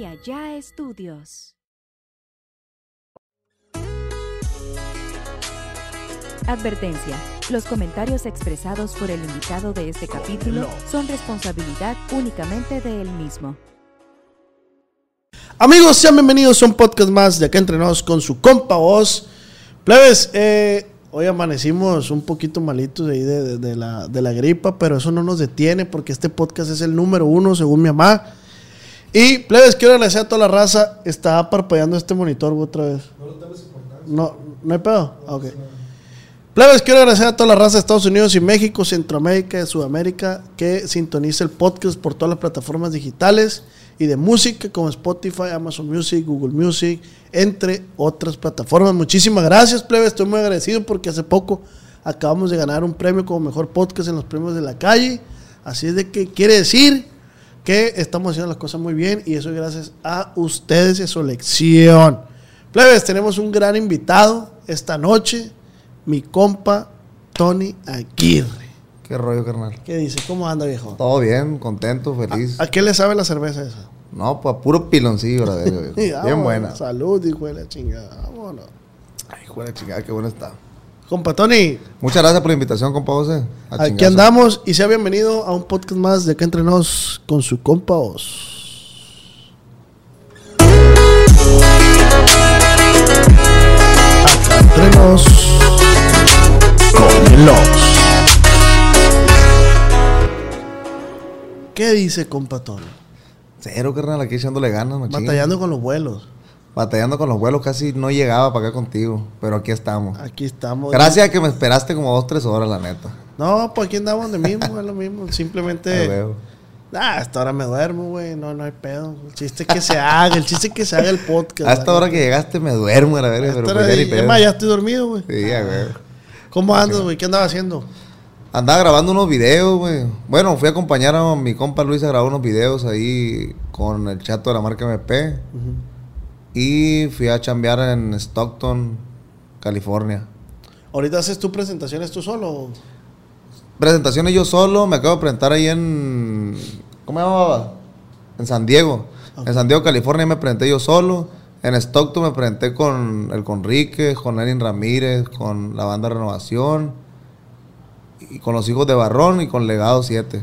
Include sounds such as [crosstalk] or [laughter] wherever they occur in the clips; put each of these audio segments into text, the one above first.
y allá estudios. Advertencia. Los comentarios expresados por el invitado de este capítulo son responsabilidad únicamente de él mismo. Amigos, sean bienvenidos a un podcast más de acá entre nos con su compa voz. Plebes, eh, hoy amanecimos un poquito malitos de, ahí de, de la, de la gripa, pero eso no nos detiene porque este podcast es el número uno según mi mamá. Y, plebes, quiero agradecer a toda la raza. Está parpadeando este monitor otra vez. No, no hay pedo. Ah, Ok. Plebes, quiero agradecer a toda la raza de Estados Unidos y México, Centroamérica y Sudamérica que sintoniza el podcast por todas las plataformas digitales y de música como Spotify, Amazon Music, Google Music, entre otras plataformas. Muchísimas gracias, plebes. Estoy muy agradecido porque hace poco acabamos de ganar un premio como mejor podcast en los premios de la calle. Así es de que quiere decir que estamos haciendo las cosas muy bien y eso es gracias a ustedes y a su elección. Plebes, tenemos un gran invitado esta noche, mi compa Tony Aguirre. ¿Qué rollo, carnal? ¿Qué dice? ¿Cómo anda, viejo? Todo bien, contento, feliz. ¿A qué le sabe la cerveza esa? No, pues a puro piloncillo. Sí, [laughs] Bien buena. Salud, hijo de la chingada. Vámonos. Ay, hijo de la chingada, qué buena está. Compa Tony, Muchas gracias por la invitación, compa José. A aquí chingazo. andamos y sea bienvenido a un podcast más de Acá Entre Nos con su compa Oz. Acá Entre Nos con el Oz. ¿Qué dice compa Tony? Cero, carnal, aquí echándole ganas, machín. Batallando con los vuelos. Batallando con los vuelos, casi no llegaba para acá contigo. Pero aquí estamos. Aquí estamos. Gracias a que me esperaste como dos, tres horas, la neta. No, pues aquí andamos de mismo, es lo mismo. Te [laughs] Simplemente. Ah, hasta ahora me duermo, güey. No, no hay pedo. El chiste es que se haga, el chiste es que se haga el podcast. A esta hora que llegaste me duermo, a esta pero pues ya pedo. ya estoy dormido, güey. Sí, ya, güey. ¿Cómo andas, güey? ¿Qué andaba haciendo? Andaba grabando unos videos, güey. Bueno, fui a acompañar a mi compa Luis a grabar unos videos ahí con el chato de la marca MP. Y fui a chambear en Stockton, California. ¿Ahorita haces tus presentaciones tú solo? Presentaciones yo solo, me acabo de presentar ahí en. ¿Cómo se llamaba? En San Diego. En San Diego, California me presenté yo solo. En Stockton me presenté con el Conrique, con Lenin Ramírez, con la banda Renovación. Y con los hijos de Barrón y con Legado 7.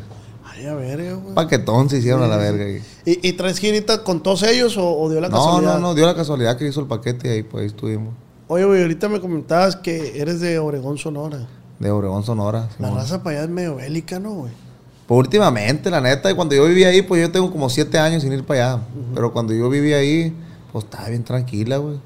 Güey. Paquetón se hicieron a la verga. ¿Y, y traes girita con todos ellos o, o dio la No, casualidad? no, no, dio la casualidad que hizo el paquete y ahí pues ahí estuvimos. Oye, güey, ahorita me comentabas que eres de Obregón, Sonora. De Obregón, Sonora. La Simón. raza para allá es medio bélica, ¿no, güey? Pues últimamente, la neta, y cuando yo vivía ahí, pues yo tengo como siete años sin ir para allá. Pero cuando yo vivía ahí, pues estaba bien tranquila, güey.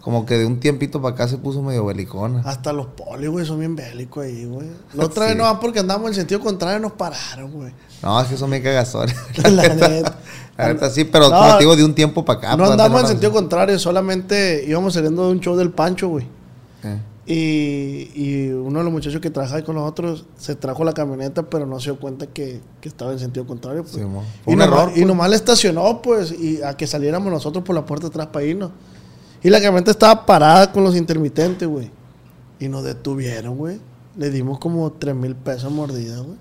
Como que de un tiempito para acá se puso medio belicona. Hasta los polis, güey, son bien bélicos ahí, güey. La otra vez Sí. no, porque andamos en el sentido contrario, nos pararon, güey. No, es que son bien cagazones. [laughs] La neta. [laughs] La neta sí, pero No, como te digo, de un tiempo para acá. no pues, andamos en antes sentido contrario, solamente íbamos saliendo de un show del Pancho, güey. Eh. Y, y uno de los muchachos que trabaja ahí con nosotros se trajo la camioneta, pero no se dio cuenta que, que estaba en sentido contrario. Pues. Sí, mo. Fue y, un nomás, error, y pues. nomás le estacionó, pues, y a que saliéramos nosotros por la puerta atrás para irnos. Y la camioneta estaba parada con los intermitentes, güey. Y nos detuvieron, güey. Le dimos como 3 mil pesos mordida, güey.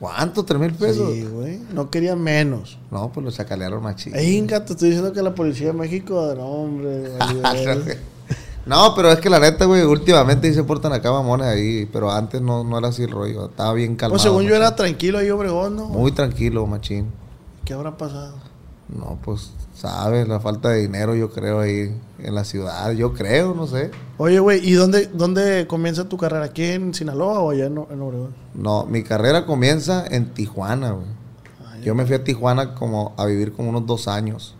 ¿Cuánto? ¿Tres mil pesos? Sí, güey. No quería menos. No, pues lo chacalearon machín. Inga, te estoy diciendo que la policía de México, no, hombre. [laughs] verga. No, pero es que la neta, güey, últimamente sí se portan acá mamones ahí, pero antes no, no era así el rollo, estaba bien calmado. Pues según yo era tranquilo ahí, Obregón, ¿no? Muy tranquilo, machín. ¿Qué habrá pasado? No, pues, sabes, la falta de dinero yo creo ahí en la ciudad, yo creo, no sé. Oye, güey, ¿y dónde, dónde comienza tu carrera? ¿Aquí en Sinaloa o allá en, en Obregón? No, mi carrera comienza en Tijuana, güey. Ay, Yo me fui a Tijuana como a vivir como unos dos años.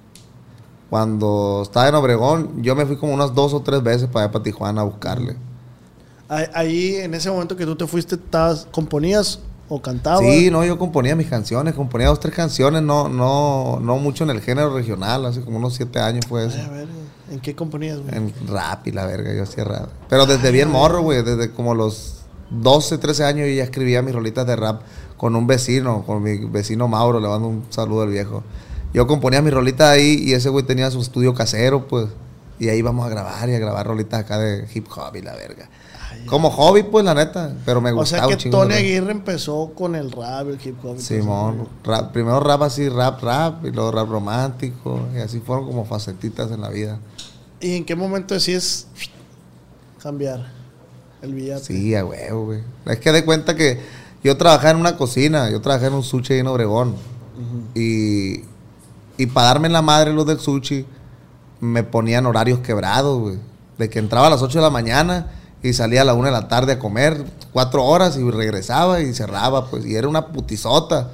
Cuando estaba en Obregón, yo me fui como unas dos o tres veces para allá para Tijuana a buscarle. Ahí, en ese momento que tú te fuiste, estabas- ¿componías o cantabas? Sí, no, yo componía mis canciones, componía dos, tres canciones, no, no, no mucho en el género regional, hace como unos siete años fue eso. Ay, a ver, ¿en qué componías, güey? En rap y la verga, yo hacía rap. Pero desde bien morro, güey, desde como los 12, 13 años yo ya escribía mis rolitas de rap con un vecino, con mi vecino Mauro, le mando un saludo al viejo. Yo componía mis rolitas ahí y ese güey tenía su estudio casero, pues. Y ahí vamos a grabar y a grabar rolitas acá de hip hop y la verga. Como hobby, pues, la neta. Pero me O gustaba sea que Tony Aguirre empezó con el rap, el hip hop. Simón, rap- primero rap así, rap, rap, y luego rap romántico, y así fueron como facetitas en la vida. ¿Y en qué momento decides cambiar el billete? Sí, a huevo, güey. Es que de cuenta que yo trabajaba en una cocina, yo trabajaba en un sushi ahí en Obregón. Y, y para darme la madre los del sushi, me ponían horarios quebrados, güey. De que entraba a las 8 de la mañana y salía a la 1 de la tarde a comer, cuatro horas y regresaba y cerraba, pues. Y era una putizota.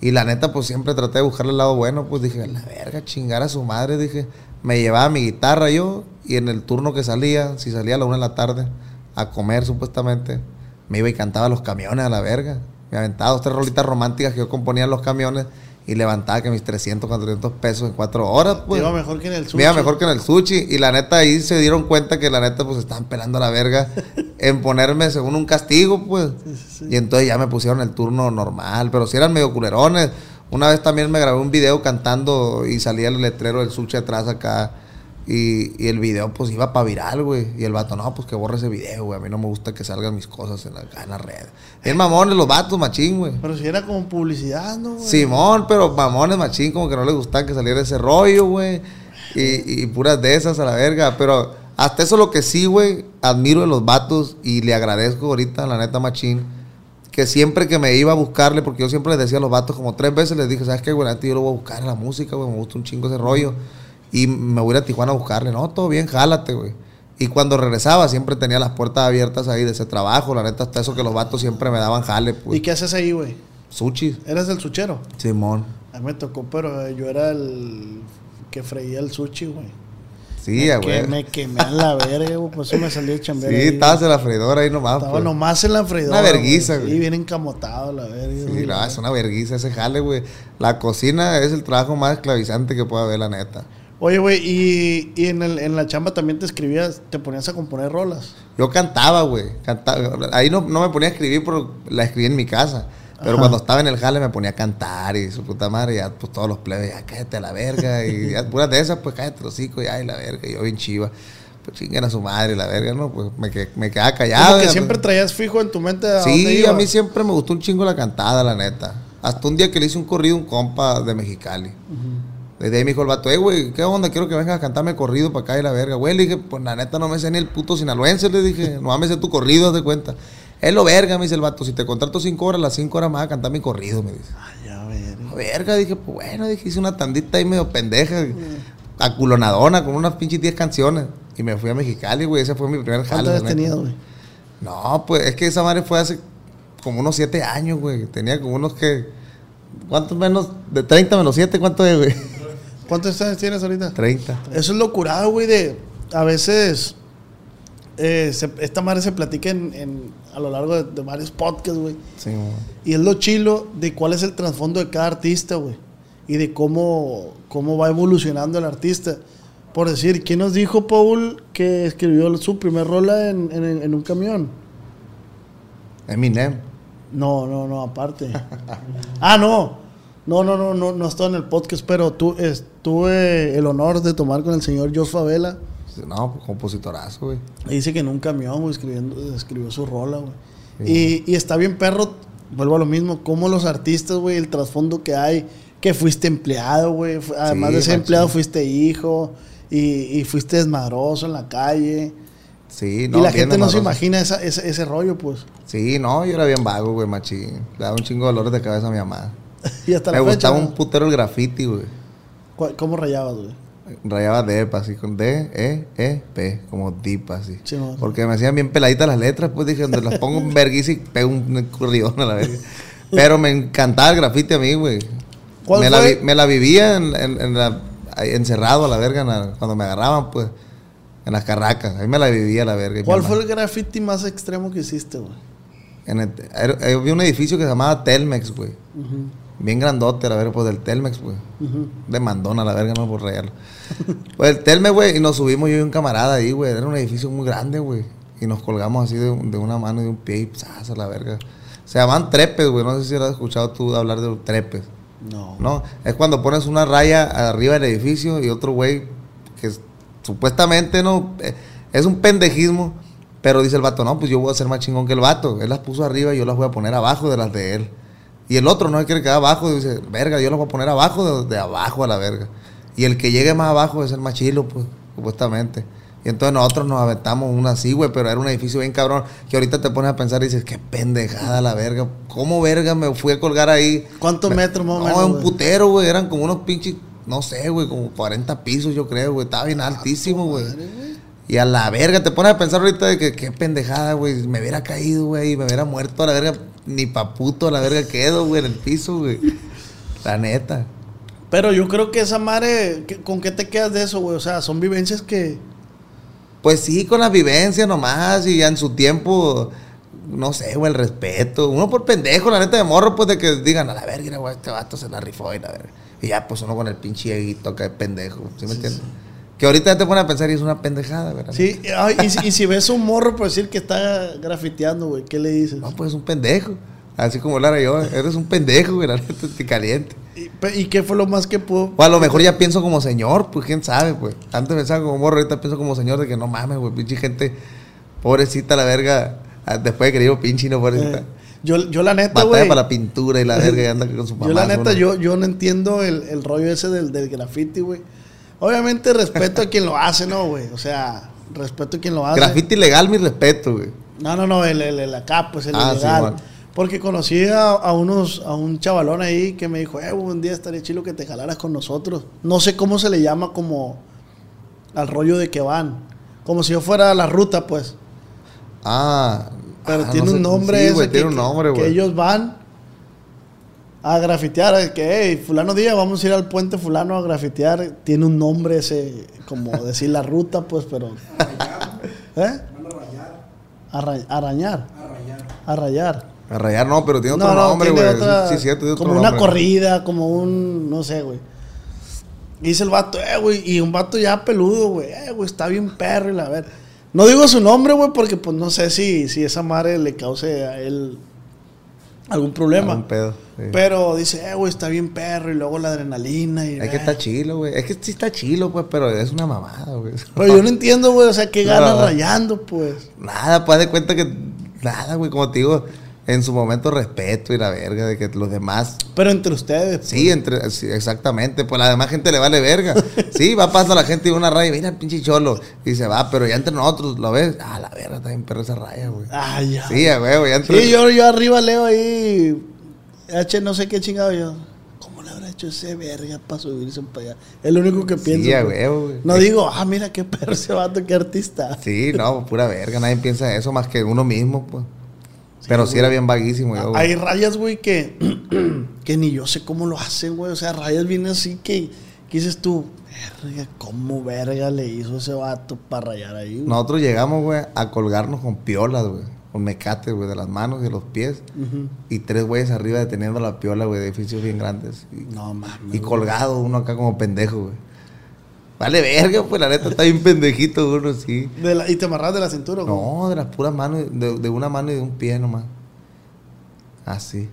Y la neta, pues siempre traté de buscarle el lado bueno, pues dije, la verga, chingar a su madre, dije. Me llevaba mi guitarra yo y en el turno que salía, si salía a la 1 de la tarde a comer supuestamente, me iba y cantaba los camiones a la verga. Me aventaba dos, tres rolitas románticas que yo componía en los camiones y levantaba que mis 300, 400 pesos en cuatro horas, pues. iba mejor que en el sushi. Iba mejor que en el sushi. Y la neta ahí se dieron cuenta que la neta pues estaban pelando a la verga [laughs] en ponerme según un castigo, pues. Y entonces ya me pusieron el turno normal. Pero si eran medio culerones. Una vez también me grabé un video cantando y salía el letrero del sushi atrás acá. Y, y el video pues iba para viral, güey. Y el vato, no, pues que borre ese video, güey. A mí no me gusta que salgan mis cosas en la, en la red. Bien mamones los vatos, machín, güey. Pero si era como publicidad, ¿no? güey? Simón, pero mamones machín, como que no les gustaba que saliera ese rollo, güey. Y, y puras de esas a la verga. Pero hasta eso lo que sí, güey, admiro de los vatos y le agradezco ahorita, la neta machín, que siempre que me iba a buscarle, porque yo siempre les decía a los vatos, como tres veces les dije, ¿sabes qué, güey? Yo lo voy a buscar a la música, güey, me gusta un chingo ese rollo. Y me voy a Tijuana a buscarle, no, todo bien, jálate, güey. Y cuando regresaba siempre tenía las puertas abiertas ahí de ese trabajo, la neta, hasta eso que los vatos siempre me daban jale, pues. ¿Y qué haces ahí, güey? Sushi. ¿Eras el suchero? Simón. A mí me tocó, pero yo era el que freía el sushi, güey. Sí, ya, que güey. me quemé a la verga, güey. Por eso me salí de chambear. Sí, ahí, estabas güey. en la freidora ahí nomás. Estaba pues. nomás en la freidora. Una verguiza, güey. güey. Sí, bien encamotado, la verga. Sí, güey. no, es una vergüenza ese jale, güey. La cocina es el trabajo más esclavizante que pueda haber, la neta. Oye, güey, y, y en, el, en la chamba también te escribías, te ponías a componer rolas. Yo cantaba, güey. Cantaba. Ahí no, no me ponía a escribir, pero la escribí en mi casa. Pero Ajá. cuando estaba en el jale me ponía a cantar y su puta madre, ya pues todos los plebes, ya cállate a la verga. Y ya [laughs] puras de esas, pues cállate los hocico, ya y la verga. Y yo bien chiva. Pues chinguen a su madre, la verga, ¿no? Pues me, me quedaba callado. Como que ya, siempre pues. traías fijo en tu mente a dónde Sí, a ibas. mí siempre me gustó un chingo la cantada, la neta. Hasta un día que le hice un corrido a un compa de Mexicali. Desde ahí me dijo el vato, eh, güey, ¿qué onda? Quiero que vengas a cantarme corrido para acá y la verga. Güey, le dije, pues la neta no me sé ni el puto sinaloense, le dije, [laughs] no me sé tu corrido, haz de cuenta. Es lo verga, me dice el vato, si te contrato cinco horas, las cinco horas me vas a cantar mi corrido, me dice. Ay, ya, verga. Verga, dije, pues bueno, dije, hice una tandita ahí medio pendeja, aculonadona, con unas pinches 10 canciones. Y me fui a Mexicali, güey, ese fue mi primer jale. ¿Cuánto has tenido, güey? No, pues es que esa madre fue hace como unos 7 años, güey. Tenía como unos que. ¿Cuántos menos? De 30 menos 7, ¿cuánto es, güey? ¿Cuántos años tienes ahorita? 30. Eso es locurado, güey, de... A veces... eh, se- esta madre se platica en, en- a lo largo de, de varios podcasts, güey. Sí, güey. Y es lo chilo de cuál es el trasfondo de cada artista, güey. Y de cómo, cómo va evolucionando el artista. Por decir, ¿quién nos dijo, Paul, que escribió su primer rola en, en- en un camión? Eminem. No, no, no, aparte. [laughs] ah, no. No, no, no, no, no estoy en el podcast, pero tu, es- tuve el honor de tomar con el señor Jos Favela. No, compositorazo, güey. Y dice que en un camión, güey, escribiendo, escribió su rola, güey. Y, y está bien, perro, vuelvo a lo mismo, como los artistas, güey, el trasfondo que hay, que fuiste empleado, güey. Además Sí, de ser empleado, fuiste hijo y, y fuiste desmadroso en la calle. Sí, y no. la bien gente no se imagina esa- ese, ese rollo, pues. Sí, no, yo era bien vago, güey, machín. Le daba un chingo de dolores de cabeza a mi mamá. [laughs] y hasta Me la gustaba un putero el graffiti, güey. ¿Cuál- ¿Cómo rayabas, güey? Rayaba DEP así con D, E, E, P, como DIP así. Porque me hacían bien peladitas las letras, pues dije, donde las pongo en vergüenza y pego un corridón a la verga. [laughs] Pero me encantaba el grafiti a mí, güey. ¿Cuál Me la, fue? vi- me la vivía en, en- en la- encerrado a la verga la- cuando me agarraban, pues. En las carracas. Ahí me la vivía a la verga. ¿Cuál fue el graffiti más extremo que hiciste, güey? En el- era- eh, había un edificio que se llamaba Telmex, güey. Ujú, Bien grandote, a la verga, pues del Telmex, güey. ujú. De mandona, la verga, no por rayarlo. [laughs] pues el Telmex, güey, y nos subimos yo y un camarada ahí, güey. Era un edificio muy grande, güey. Y nos colgamos así de, un- de una mano y de un pie y ¡zas! a la verga. Se llaman trepes, güey. No sé si has escuchado tú hablar de trepes. No. No, es cuando pones una raya arriba del edificio y otro güey que es- supuestamente no, eh, es un pendejismo, pero dice el vato, no, pues yo voy a ser más chingón que el vato. Él las puso arriba y yo las voy a poner abajo de las de él. Y el otro no quiere quedar abajo, dice, verga, yo las voy a poner abajo de, de abajo a la verga. Y el que llegue más abajo es el más chilo, pues, supuestamente. Y entonces nosotros nos aventamos una así, güey, pero era un edificio bien cabrón. Que ahorita te pones a pensar y dices, qué pendejada la verga. ¿Cómo verga me fui a colgar ahí? ¿Cuántos Me- metros más o No, un putero, güey. Eran como unos pinches, no sé, güey, como 40 pisos, yo creo, güey. Estaba bien altísimo, güey. Y a la verga, te pones a pensar ahorita de que qué pendejada, güey. Me hubiera caído, güey, me hubiera muerto a la verga. Ni pa' puto a la verga quedo, güey, en el piso, güey. La neta. Pero yo creo que esa madre, ¿qué- ¿con qué te quedas de eso, güey? O sea, son vivencias que... Pues sí, con las vivencias nomás y ya en su tiempo, no sé, güey, el respeto. Uno por pendejo, la neta de morro, pues de que digan, a la verga, güey, este vato se la rifó y la verga. Y ya, pues uno con el pinche eguito acá de pendejo, ¿sí me entiendes? Que ahorita te pones a pensar y es una pendejada, ¿verdad? Sí, ay, y, si- y si ves un morro por decir que está grafiteando, güey, ¿qué le dices? No, pues es un pendejo. Así como Lara yo, eres un pendejo, güey, la neta te caliente. ¿Y, qué fue lo más que pudo? O a lo mejor ya pienso como señor, pues quién sabe, pues. Antes pensaba como morro, ahorita pienso como señor de que no mames, güey, pinche gente, pobrecita la verga, ah, después de que digo pinche, no pobrecita. Eh, yo, yo la neta, güey... para la pintura y la verga y anda con su mamá. Yo la neta, yo, yo no entiendo el, el rollo ese del, del graffiti, güey. Obviamente respeto a quien lo hace, ¿no, güey? O sea, respeto a quien lo hace. Grafiti ilegal, mi respeto, güey. No, no, no, el, el, el acá, pues el Ah, ilegal. Porque conocí a, a unos, a un chavalón ahí que me dijo, eh, un día estaría chido que te jalaras con nosotros. No sé cómo se le llama como al rollo de que van. Como si yo fuera la ruta, pues. Ah. Pero ah, tiene no un sé. nombre Sí, ese güey, que, tiene un que- nombre, que güey. ellos van a grafitear, es que, hey, fulano día, vamos a ir al puente fulano a grafitear. Tiene un nombre ese, como decir la ruta, pues, pero... [laughs] ¿Eh? Arra- arañar. A rayar. A rayar no, pero tiene otro No, no, nombre, güey. Sí, sí, cierto, tiene otro como una nombre. corrida, como un, no sé, güey. Dice el vato, eh, güey, y un vato ya peludo, güey, eh, güey, está bien perro y la ver. No digo su nombre, güey, porque pues no sé si, si esa madre le cause a él algún problema. Algún pedo. Sí. Pero dice, eh, güey, está bien perro y luego la adrenalina y... Es que está chilo, güey. Es que sí está chilo, pues, pero es una mamada, güey. Pero yo no [laughs] entiendo, güey, o sea, qué ganas No. rayando, pues. Nada, pues de cuenta que. Nada, güey. Como te digo, en su momento respeto y la verga de que los demás. Pero entre ustedes. pues. Sí, entre, sí, exactamente. Pues la demás gente le vale verga. [laughs] Sí, va pasando la gente y una raya, mira, pinche cholo. Y se va, pero ya entre nosotros, ¿lo ves? Ah, la verga, está bien perra esa raya, güey. Ay, ya. Sí, güey, ya entre. Sí, yo, yo arriba leo ahí. H, no sé qué chingado yo. ¿Cómo le habrá hecho ese verga para subirse para allá? Es lo único que pienso. Sí, pues. güey. No digo, ah, mira qué perro ese vato, qué artista. Sí, no, pura verga. Nadie piensa eso más que uno mismo, pues. pero sí era bien vaguísimo, yo, güey. Hay rayas, güey, que, [clears throat] que ni yo sé cómo lo hacen, güey. O sea, rayas vienen así que, que dices tú, verga, ¿cómo verga le hizo ese vato para rayar ahí? güey? Nosotros llegamos, güey, a colgarnos con piolas, güey. Con mecates, güey, de las manos y de los pies. Y tres güeyes arriba deteniendo la piola, güey, de edificios bien grandes. Y, No mames. y colgado uno acá como pendejo, güey. Vale, verga, pues la neta está bien pendejito uno, sí. De la- y te amarras de la cintura, güey. No, de las puras manos, de, de una mano y de un pie nomás. Así.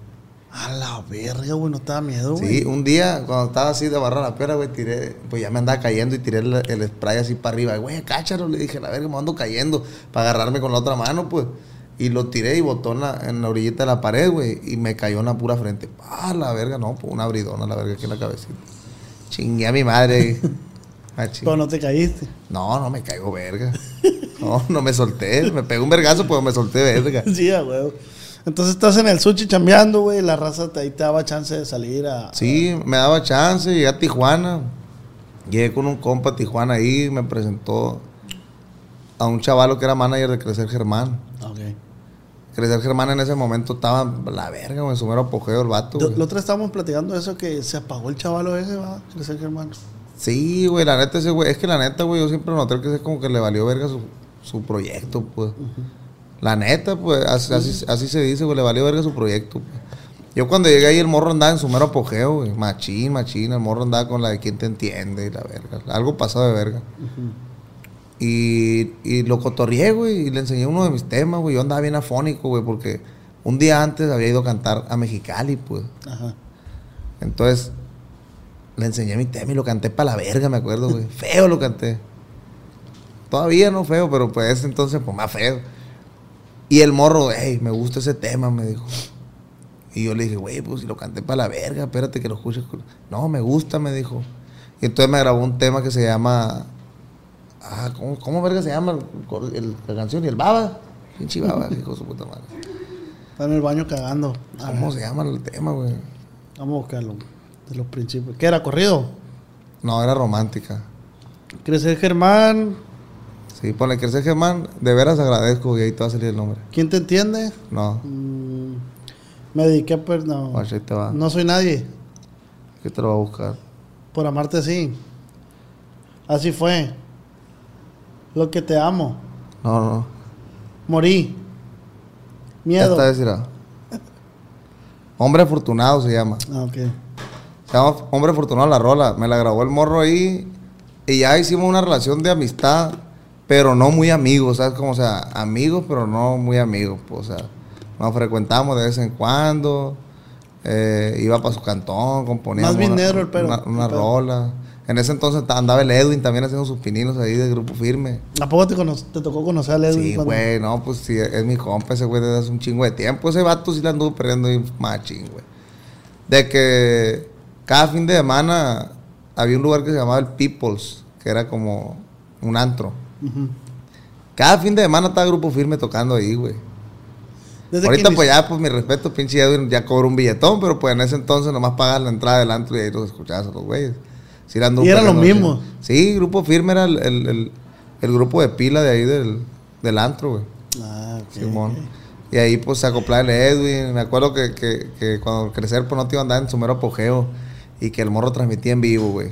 A la verga, güey, no te da miedo, güey. Sí, un día cuando estaba así de barra la piedra, güey, tiré, pues ya me andaba cayendo y tiré el, el spray así para arriba. Güey, cáchalo, le dije, la verga, me ando cayendo para agarrarme con la otra mano, pues. Y lo tiré y botó en la, en la orillita de la pared, güey, y me cayó en la pura frente. Ah, la verga, no, pues una abridona, la verga, aquí en la cabecita. Chingué a mi madre. [laughs] Ah, Pero no te caíste. No, no me caigo verga. No, no me solté. Me pegó un vergazo, pues me solté verga. [laughs] Sí, a huevo. Entonces estás en el sushi chambeando, güey. La raza te, ahí te daba chance de salir a. Sí, me daba chance, llegué a Tijuana. Llegué con un compa a Tijuana ahí, me presentó a un chavalo que era manager de Crecer Germán. Crecer Germán en ese momento estaba la verga, güey, en su mero apogeo el vato. Lo, güey. lo otro estábamos platicando de eso que se apagó el chavalo ese, va, crecer hermano. Sí, güey, la neta ese güey, es que la neta, güey, yo siempre noté que ese como que le valió verga su, su proyecto, pues. La neta, pues, así, así, así se dice, güey, le valió verga su proyecto. pues. Yo cuando llegué ahí, el morro andaba en su mero apogeo, güey. Machín, machín, el morro andaba con la de quien te entiende y la verga. Algo pasado de verga. Y, y lo cotorrié, güey, y le enseñé uno de mis temas, güey. Yo andaba bien afónico, güey, porque un día antes había ido a cantar a Mexicali, pues. Ajá. Entonces, le enseñé mi tema y lo canté para la verga, me acuerdo, güey. [laughs] Feo lo canté. Todavía no feo, pero pues entonces pues más feo. Y el morro, hey, me gusta ese tema, me dijo. Y yo le dije, güey, pues si lo canté para la verga, espérate que lo escuches. No, me gusta, me dijo. Y entonces me grabó un tema que se llama. Ah, ¿cómo, cómo verga se llama el- el- la canción? ¿Y el baba? Pinche baba, [laughs] hijo de su puta madre. Está en el baño cagando. A ¿Cómo ver, se llama el tema, güey? Vamos a buscarlo. De los principios. ¿Qué era? ¿Corrido? No, era romántica. Crecer Germán. Sí, ponle crecer Germán, de veras agradezco y ahí te va a salir el nombre. ¿Quién te entiende? No, Mm, me dediqué a... per- No, te va. no soy nadie. ¿Qué te lo va a buscar? Por amarte sí. Así fue. Lo que te amo. No, no. Morí. Miedo. decirá. Hombre afortunado se llama. Ah, ok. Se llama Hombre afortunado la rola. Me la grabó el morro ahí. Y ya hicimos una relación de amistad, pero no muy amigos, ¿sabes? Como, o sea, amigos, pero no muy amigos. Pues, o sea, nos frecuentamos de vez en cuando. eh, iba para su cantón, componíamos Más bien una, negro el pelo, una, una el pelo. rola. En ese entonces andaba el Edwin también haciendo sus pininos ahí de grupo firme. ¿A poco te, te tocó conocer a Edwin? Sí, güey, no, pues sí, es mi compa ese güey desde hace un chingo de tiempo. Ese vato sí la anduvo perdiendo y machín, güey. De que cada fin de semana había un lugar que se llamaba el Peoples, que era como un antro. Cada fin de semana estaba grupo firme tocando ahí, güey. Desde Ahorita pues ya, pues mi respeto, pinche Edwin ya cobró un billetón, pero pues en ese entonces nomás pagas la entrada del antro y ahí los escuchabas a los güeyes. Sí, Y eran los mismos. Sí, grupo firme era el, el- el- el grupo de pila de ahí del, del antro, güey. Ah, ok, Simón. Y ahí pues se acoplaba el Edwin. Me acuerdo que, que, que cuando crecer pues no te iba a andar en su mero apogeo. Y que el morro transmitía en vivo, güey.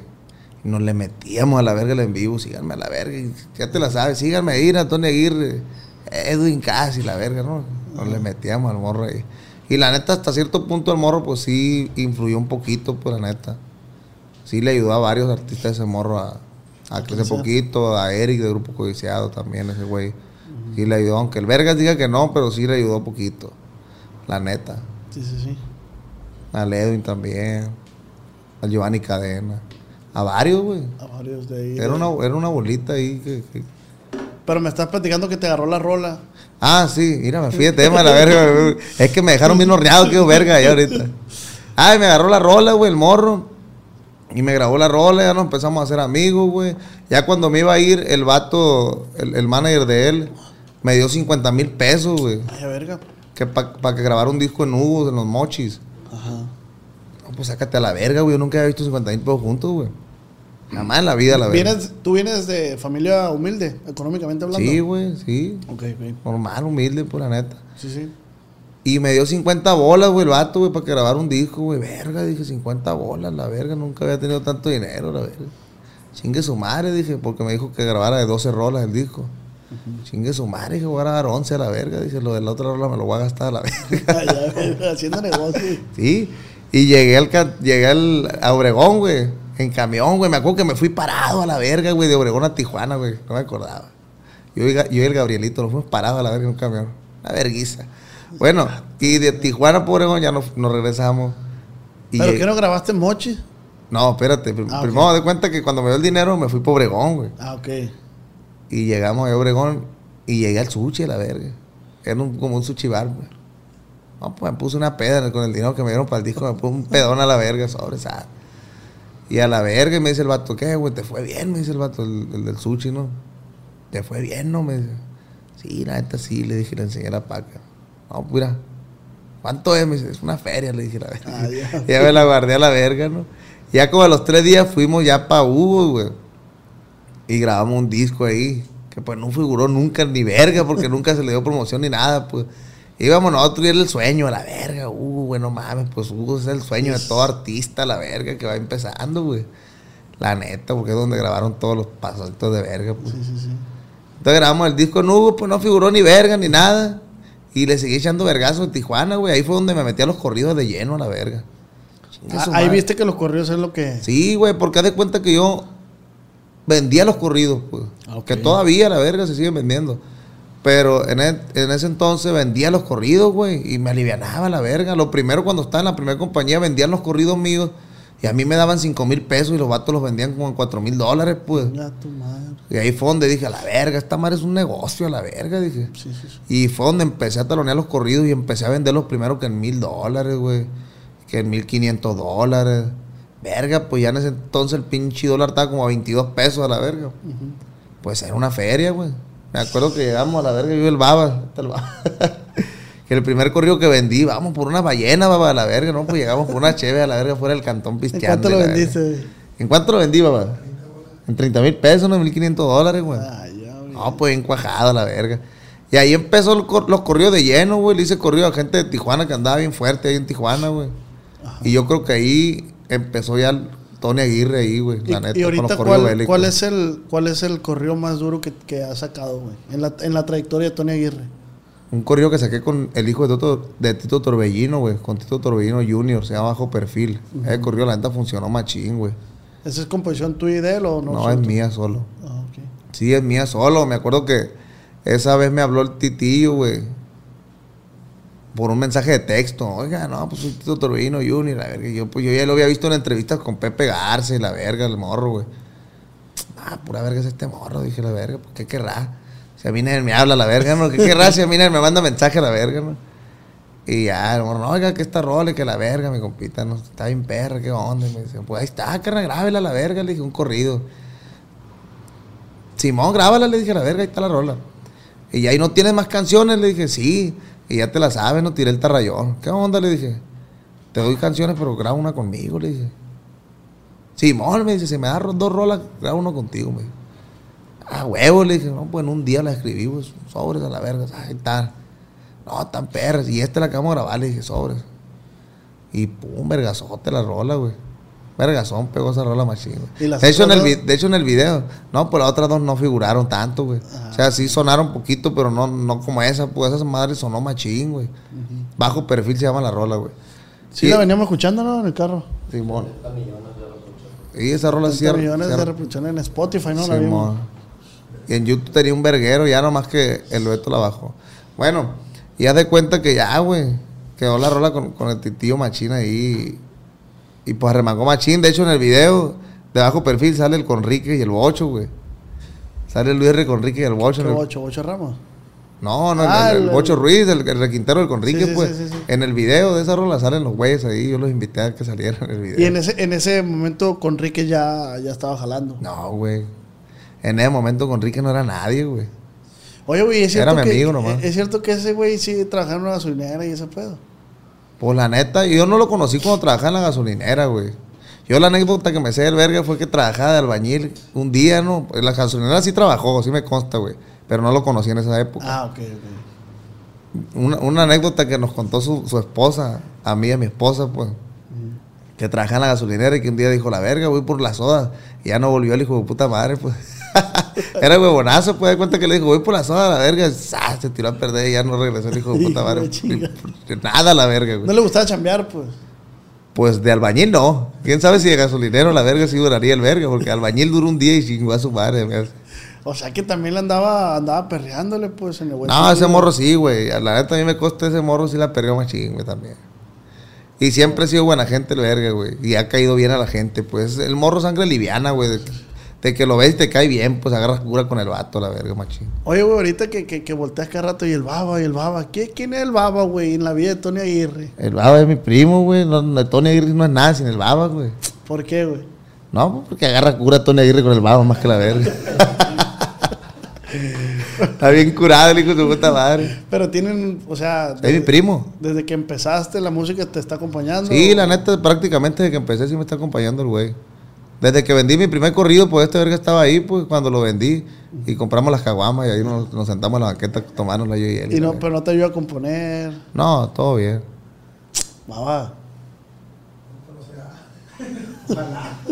Y nos le metíamos a la verga el en vivo. Síganme a la verga. y ya te la sabes. Síganme ahí, Antonio Aguirre. Edwin casi, la verga, ¿no? Nos le metíamos al morro ahí. Y la neta, hasta cierto punto el morro pues sí influyó un poquito, pues la neta. Sí le ayudó a varios artistas ese morro a, a crecer poquito. A Eric de Grupo Codiciado también, ese güey. Sí le ayudó, aunque el Vergas diga que no, pero sí le ayudó poquito. La neta. Sí, sí, sí. Al Edwin también. Al Giovanni Cadena. A varios, güey. A varios de ahí. Era una, era una bolita ahí que, que- Pero me estás platicando que te agarró la rola. Ah, sí, mira, me fui de tema, la verga. güey. Es que me dejaron bien horneado, que verga, ya ahorita. [laughs] Ay, me agarró la rola, güey, el morro. Y me grabó la rola, ya nos empezamos a hacer amigos, güey. Ya cuando me iba a ir, el vato, el, el manager de él, me dio 50 mil pesos, güey. Ay, verga. Que para que grabara un disco en Hugo, en los mochis. Ajá. No, pues sácate a la verga, güey. Yo nunca había visto 50 mil pesos juntos, güey. Jamás en la vida, la verga. ¿Vienes, ¿Tú vienes de familia humilde, económicamente hablando? Sí, güey, sí. Ok, ok. Normal, humilde, pura neta. Sí, sí. Y me dio 50 bolas, güey, el vato, güey, para que grabar un disco, güey. Verga, dije, 50 bolas, la verga. Nunca había tenido tanto dinero, la verga. Chingue su madre, dije, porque me dijo que grabara de 12 rolas el disco. Chingue su madre, dije, voy a grabar 11 a la verga. Dije, lo de la otra rola me lo voy a gastar a la verga. [laughs] Ya, haciendo negocio. Sí. Y llegué al llegué al, a Obregón, güey. En camión, güey. Me acuerdo que me fui parado a la verga, güey, de Obregón a Tijuana, güey. No me acordaba. Yo y, yo y el Gabrielito nos fuimos parados a la verga en un camión. Una verguiza. Bueno, y de Tijuana por Obregón ya nos, nos regresamos. Y ¿Pero llegué- qué no grabaste en Mochi? No, espérate. Ah, primero ok. de cuenta que cuando me dio el dinero me fui por Obregón, güey. Ah, ok. Y llegamos a Obregón y llegué al sushi a la verga. Era un- como un sushi bar, güey. No, pues me puse una pedra con el dinero que me dieron para el disco, me puse un pedón a la verga, sobre esa. Y a la verga, me dice el vato, ¿qué, güey? ¿Te fue bien? Me dice el vato, el, el del sushi, ¿no? ¿Te fue bien, no? Me dice. Sí, la neta sí, le dije, le enseñé la paca. No, mira, ¿cuánto es? Me dice, es una feria, le dije la verga. Ah, ya. [laughs] ya me la guardé a la verga, ¿no? Ya como a los tres días fuimos ya para Hugo, güey. Y grabamos un disco ahí. Que pues no figuró nunca ni verga, porque nunca se le dio promoción ni nada, pues. Íbamos nosotros y era el sueño, a la verga, Hugo, güey, no mames, pues Hugo es el sueño de todo artista, la verga, que va empezando, güey. La neta, porque es donde grabaron todos los pasitos de verga, pues. Sí, sí, sí. Entonces grabamos el disco en Hugo, pues no figuró ni verga ni nada. Y le seguí echando vergazo en Tijuana, güey. Ahí fue donde me metí a los corridos de lleno, a la verga. Ah, ahí viste que los corridos es lo que. Sí, güey, porque haz de cuenta que yo vendía los corridos, pues. Ah. Que todavía la verga se siguen vendiendo. Pero en, e- en ese entonces vendía los corridos, güey, y me alivianaba la verga. Lo primero cuando estaba en la primera compañía vendían los corridos míos. Y a mí me daban 5 mil pesos y los vatos los vendían como en 4 mil dólares, pues. Ya tu madre. Y ahí fue donde dije, a la verga, esta madre es un negocio, a la verga, dije. Sí, sí, sí. Y fue donde empecé a talonear los corridos y empecé a venderlos primero que en mil dólares, güey. Que en mil quinientos dólares. Verga, pues ya en ese entonces el pinche dólar estaba como a 22 pesos a la verga. Pues era una feria, güey. Me acuerdo que llegamos a la verga y yo el baba. está el baba. [laughs] que el primer corrido que vendí, vamos por una ballena, baba, a la verga, ¿no? Pues llegamos por una cheve a la verga fuera del cantón ¿En pisteando. cuánto lo vendiste? ¿En cuánto lo vendí, baba? En 30 mil pesos, no en 1500 dólares, güey. Ay, ya. No, pues encuajada la verga. Y ahí empezó el cor- los corridos de lleno, güey. Le hice corrido a gente de Tijuana que andaba bien fuerte ahí en Tijuana, güey. Y yo creo que ahí empezó ya el Tony Aguirre ahí, güey. La neta, y con los ahorita, corridos ¿cuál, bélicos. cuál es el, ¿cuál es el corrido más duro que, que ha sacado, güey? En la, en la trayectoria de Tony Aguirre. Un corrido que saqué con el hijo de Tito, de Tito Torbellino, güey. Con Tito Torbellino Jr. Se llama Bajo Perfil. Ese corrido, la neta, funcionó machín, güey. ¿Esa es composición tuya y de él o no? No, es mía solo. Ah, ok. Sí, es mía solo. Me acuerdo que esa vez me habló el titillo, güey. Por un mensaje de texto. Oiga, no, pues soy Tito Torbellino Junior, la verga. Yo, pues yo ya lo había visto en entrevistas con Pepe Garza y la verga, el morro, güey. Ah, pura verga es este morro, dije la verga, pues qué querrá. Si a mí nadie me habla la verga, ¿no? ¿Qué [laughs] querrá si a mí nadie me manda mensaje a la verga, no? Y ya, morro, no, oiga, que esta rola y que la verga, mi compita, no, está bien perra, qué onda. Y me dice, pues ahí está, carnal, grábela a la verga, le dije, un corrido. Simón, grábala, le dije a la verga, ahí está la rola. Y ya ahí no tienes más canciones, le dije, sí. Y ya te la sabes, no tiré el tarrayón. ¿Qué onda? Le dije. Te doy canciones, pero graba una conmigo, le dije. Simón, me dice, si me das dos rolas, graba uno contigo, me dijo. Ah, huevo, le dije, no, pues en un día la escribí, pues, sobres a la verga, ahí está. No, tan perras. Y esta la acabamos de grabar, le dije, sobres. Y pum, vergazote la rola, güey. Vergazón pegó esa rola machín, güey. ¿Y las De hecho, en el, de hecho, en el video, no, pues las otras dos no figuraron tanto, güey. O sea, sí sonaron poquito, pero no, no como esa, pues esa madre sonó machín, güey. Bajo perfil se llama la rola, güey. Sí, la veníamos escuchando, ¿no? En el carro. Simón. Y esa rola sí 30 millones sí- de reproducciones en Spotify, ¿no? La vimos. Y en YouTube tenía un verguero, ya nomás que el Beto la bajó. Bueno, y haz de cuenta que ya, güey, quedó la rola con, con el titillo machín ahí. Y pues arremangó machín. De hecho, en el video de bajo perfil sale el Conrique y el Bocho, güey. Sale el Luis R. Conrique y el Bocho. ¿Qué en el- ocho, ocho ramos? No, no, Ah, el, el el- Bocho Ruiz, el, el requintero del Conrique, Sí, pues. sí, sí, sí. En el video de esa rola salen los güeyes ahí. Yo los invité a que salieran en el video. Y en ese, en ese momento Conrique ya, ya estaba jalando. No, güey. En ese momento Conrique no era nadie, güey. Oye, güey, es Era cierto, mi que, amigo nomás. es cierto que ese güey sí trabajaba en una gasolinera y ese pedo. Pues la neta, yo no lo conocí cuando trabajaba en la gasolinera, güey. Yo la anécdota que me sé del verga fue que trabajaba de albañil un día, ¿no? En la gasolinera sí trabajó, sí me consta, güey. Pero no lo conocí en esa época. Ah, ok, ok. Una, una anécdota que nos contó su, su esposa, a mí y a mi esposa, pues. Que trabajaba en la gasolinera y que un día dijo, la verga, voy por la soda. Y ya no volvió el hijo de puta madre, pues. [laughs] Era huevonazo, pues, de cuenta que le dijo, voy por la soda, la verga. ¡zas! Se tiró a perder y ya no regresó el [laughs] hijo de puta madre. [laughs] Nada, la verga, güey. No le gustaba chambear, pues. Pues de albañil no. ¿Quién sabe si de gasolinero la verga sí duraría el verga? Porque albañil duró un día y chingó a su madre. hace. O sea que también le andaba, andaba perreándole, pues, en el buen No, sentido. ese morro sí, güey. A La neta a mí me consta ese morro sí la perdió más güey, también. Y siempre ha sido buena gente el verga, güey. Y ha caído bien a la gente, pues. El morro sangre liviana, güey. De, de que lo ves y te cae bien, pues agarras cura con el vato, la verga, machín. Oye, güey, ahorita que, que, que volteas cada rato y el baba, y el baba. ¿Qué, ¿Quién es el baba, güey, en la vida de Tony Aguirre? El baba es mi primo, güey. No, no, Tony Aguirre no es nada sin el baba, güey. ¿Por qué, güey? No, pues, porque agarra cura Tony Aguirre con el baba más que la verga. [laughs] Está bien curado el hijo de su puta madre. Pero tienen, o sea... Es mi primo. Desde que empezaste, la música te está acompañando. Sí, la neta, prácticamente desde que empecé sí me está acompañando el güey. Desde que vendí mi primer corrido, pues este verga estaba ahí, pues cuando lo vendí. Y compramos las caguamas y ahí nos, nos sentamos en la banqueta tomándola yo y él. Y no, la pero no te ayuda a componer. no, todo bien. Baba.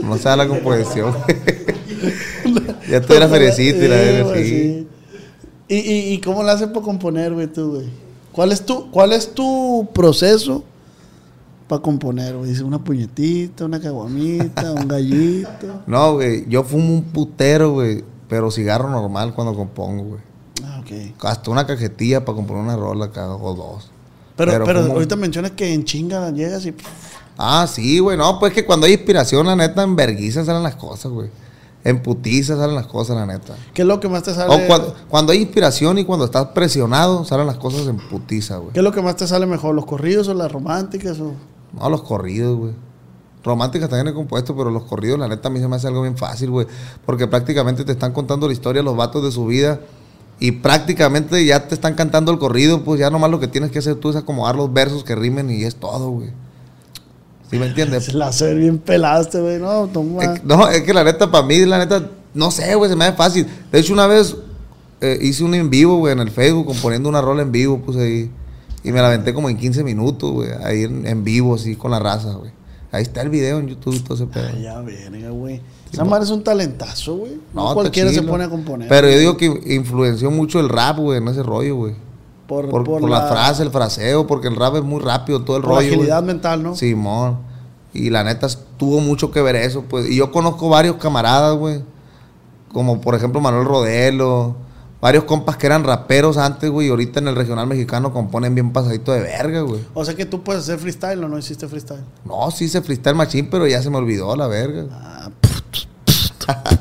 No se da la composición. [laughs] ya estuviera feriecito y la Sí, güey, sí. sí. ¿Y, y, y cómo le haces para componer, güey, tú, güey? ¿Cuál es tu, cuál es tu proceso para componer, güey? Dice una puñetita, una caguamita, un gallito. [laughs] No, güey, yo fumo un putero, güey. Pero cigarro normal cuando compongo, güey. Ah, ok. Hasta una cajetilla para componer una rola, cada o dos. Pero, pero, fumo- ahorita mencionas que en chinga llegas y... Ah, sí, güey. No, pues que cuando hay inspiración, la neta, en verguiza salen las cosas, güey. En putiza salen las cosas, la neta. ¿Qué es lo que más te sale? O cuando, cuando hay inspiración y cuando estás presionado, salen las cosas en putiza, güey. ¿Qué es lo que más te sale mejor? ¿Los corridos o las románticas? O... No, los corridos, güey. Románticas también he compuesto, pero los corridos, la neta, a mí se me hace algo bien fácil, güey. Porque prácticamente te están contando la historia, los vatos de su vida. Y prácticamente ya te están cantando el corrido, pues ya nomás lo que tienes que hacer tú es acomodar los versos que rimen y es todo, güey. ¿Sí me entiendes? Se [laughs] la hace bien pelaste, güey. No, toma. Es- no, es que la neta, para mí, la neta, no sé, güey, se me hace fácil. De hecho, una vez eh, hice un en vivo, güey, en el Facebook, componiendo una rola en vivo, pues ahí. Y me la aventé como en 15 minutos, güey, ahí en, en vivo, así, con la raza, güey. Ahí está el video en YouTube y todo ese pedo. Ay, ya, verga, güey. Esa madre es un talentazo, güey. No, está cualquiera se pone a componer. Pero yo digo que influenció mucho el rap, güey, en ese rollo, güey. por, Por, por la... frase, el fraseo, porque el rap es muy rápido, todo el por la rollo. güey. agilidad mental, ¿no? Simón. Y la neta tuvo mucho que ver eso, pues. Y yo conozco varios camaradas, güey. Como por ejemplo Manuel Rodelo. Varios compas que eran raperos antes, güey. Y ahorita en el regional mexicano componen bien pasadito de verga, güey. O sea que tú puedes hacer freestyle o no hiciste freestyle. No, sí se freestyle machín, pero ya se me olvidó la verga. Ah, [laughs]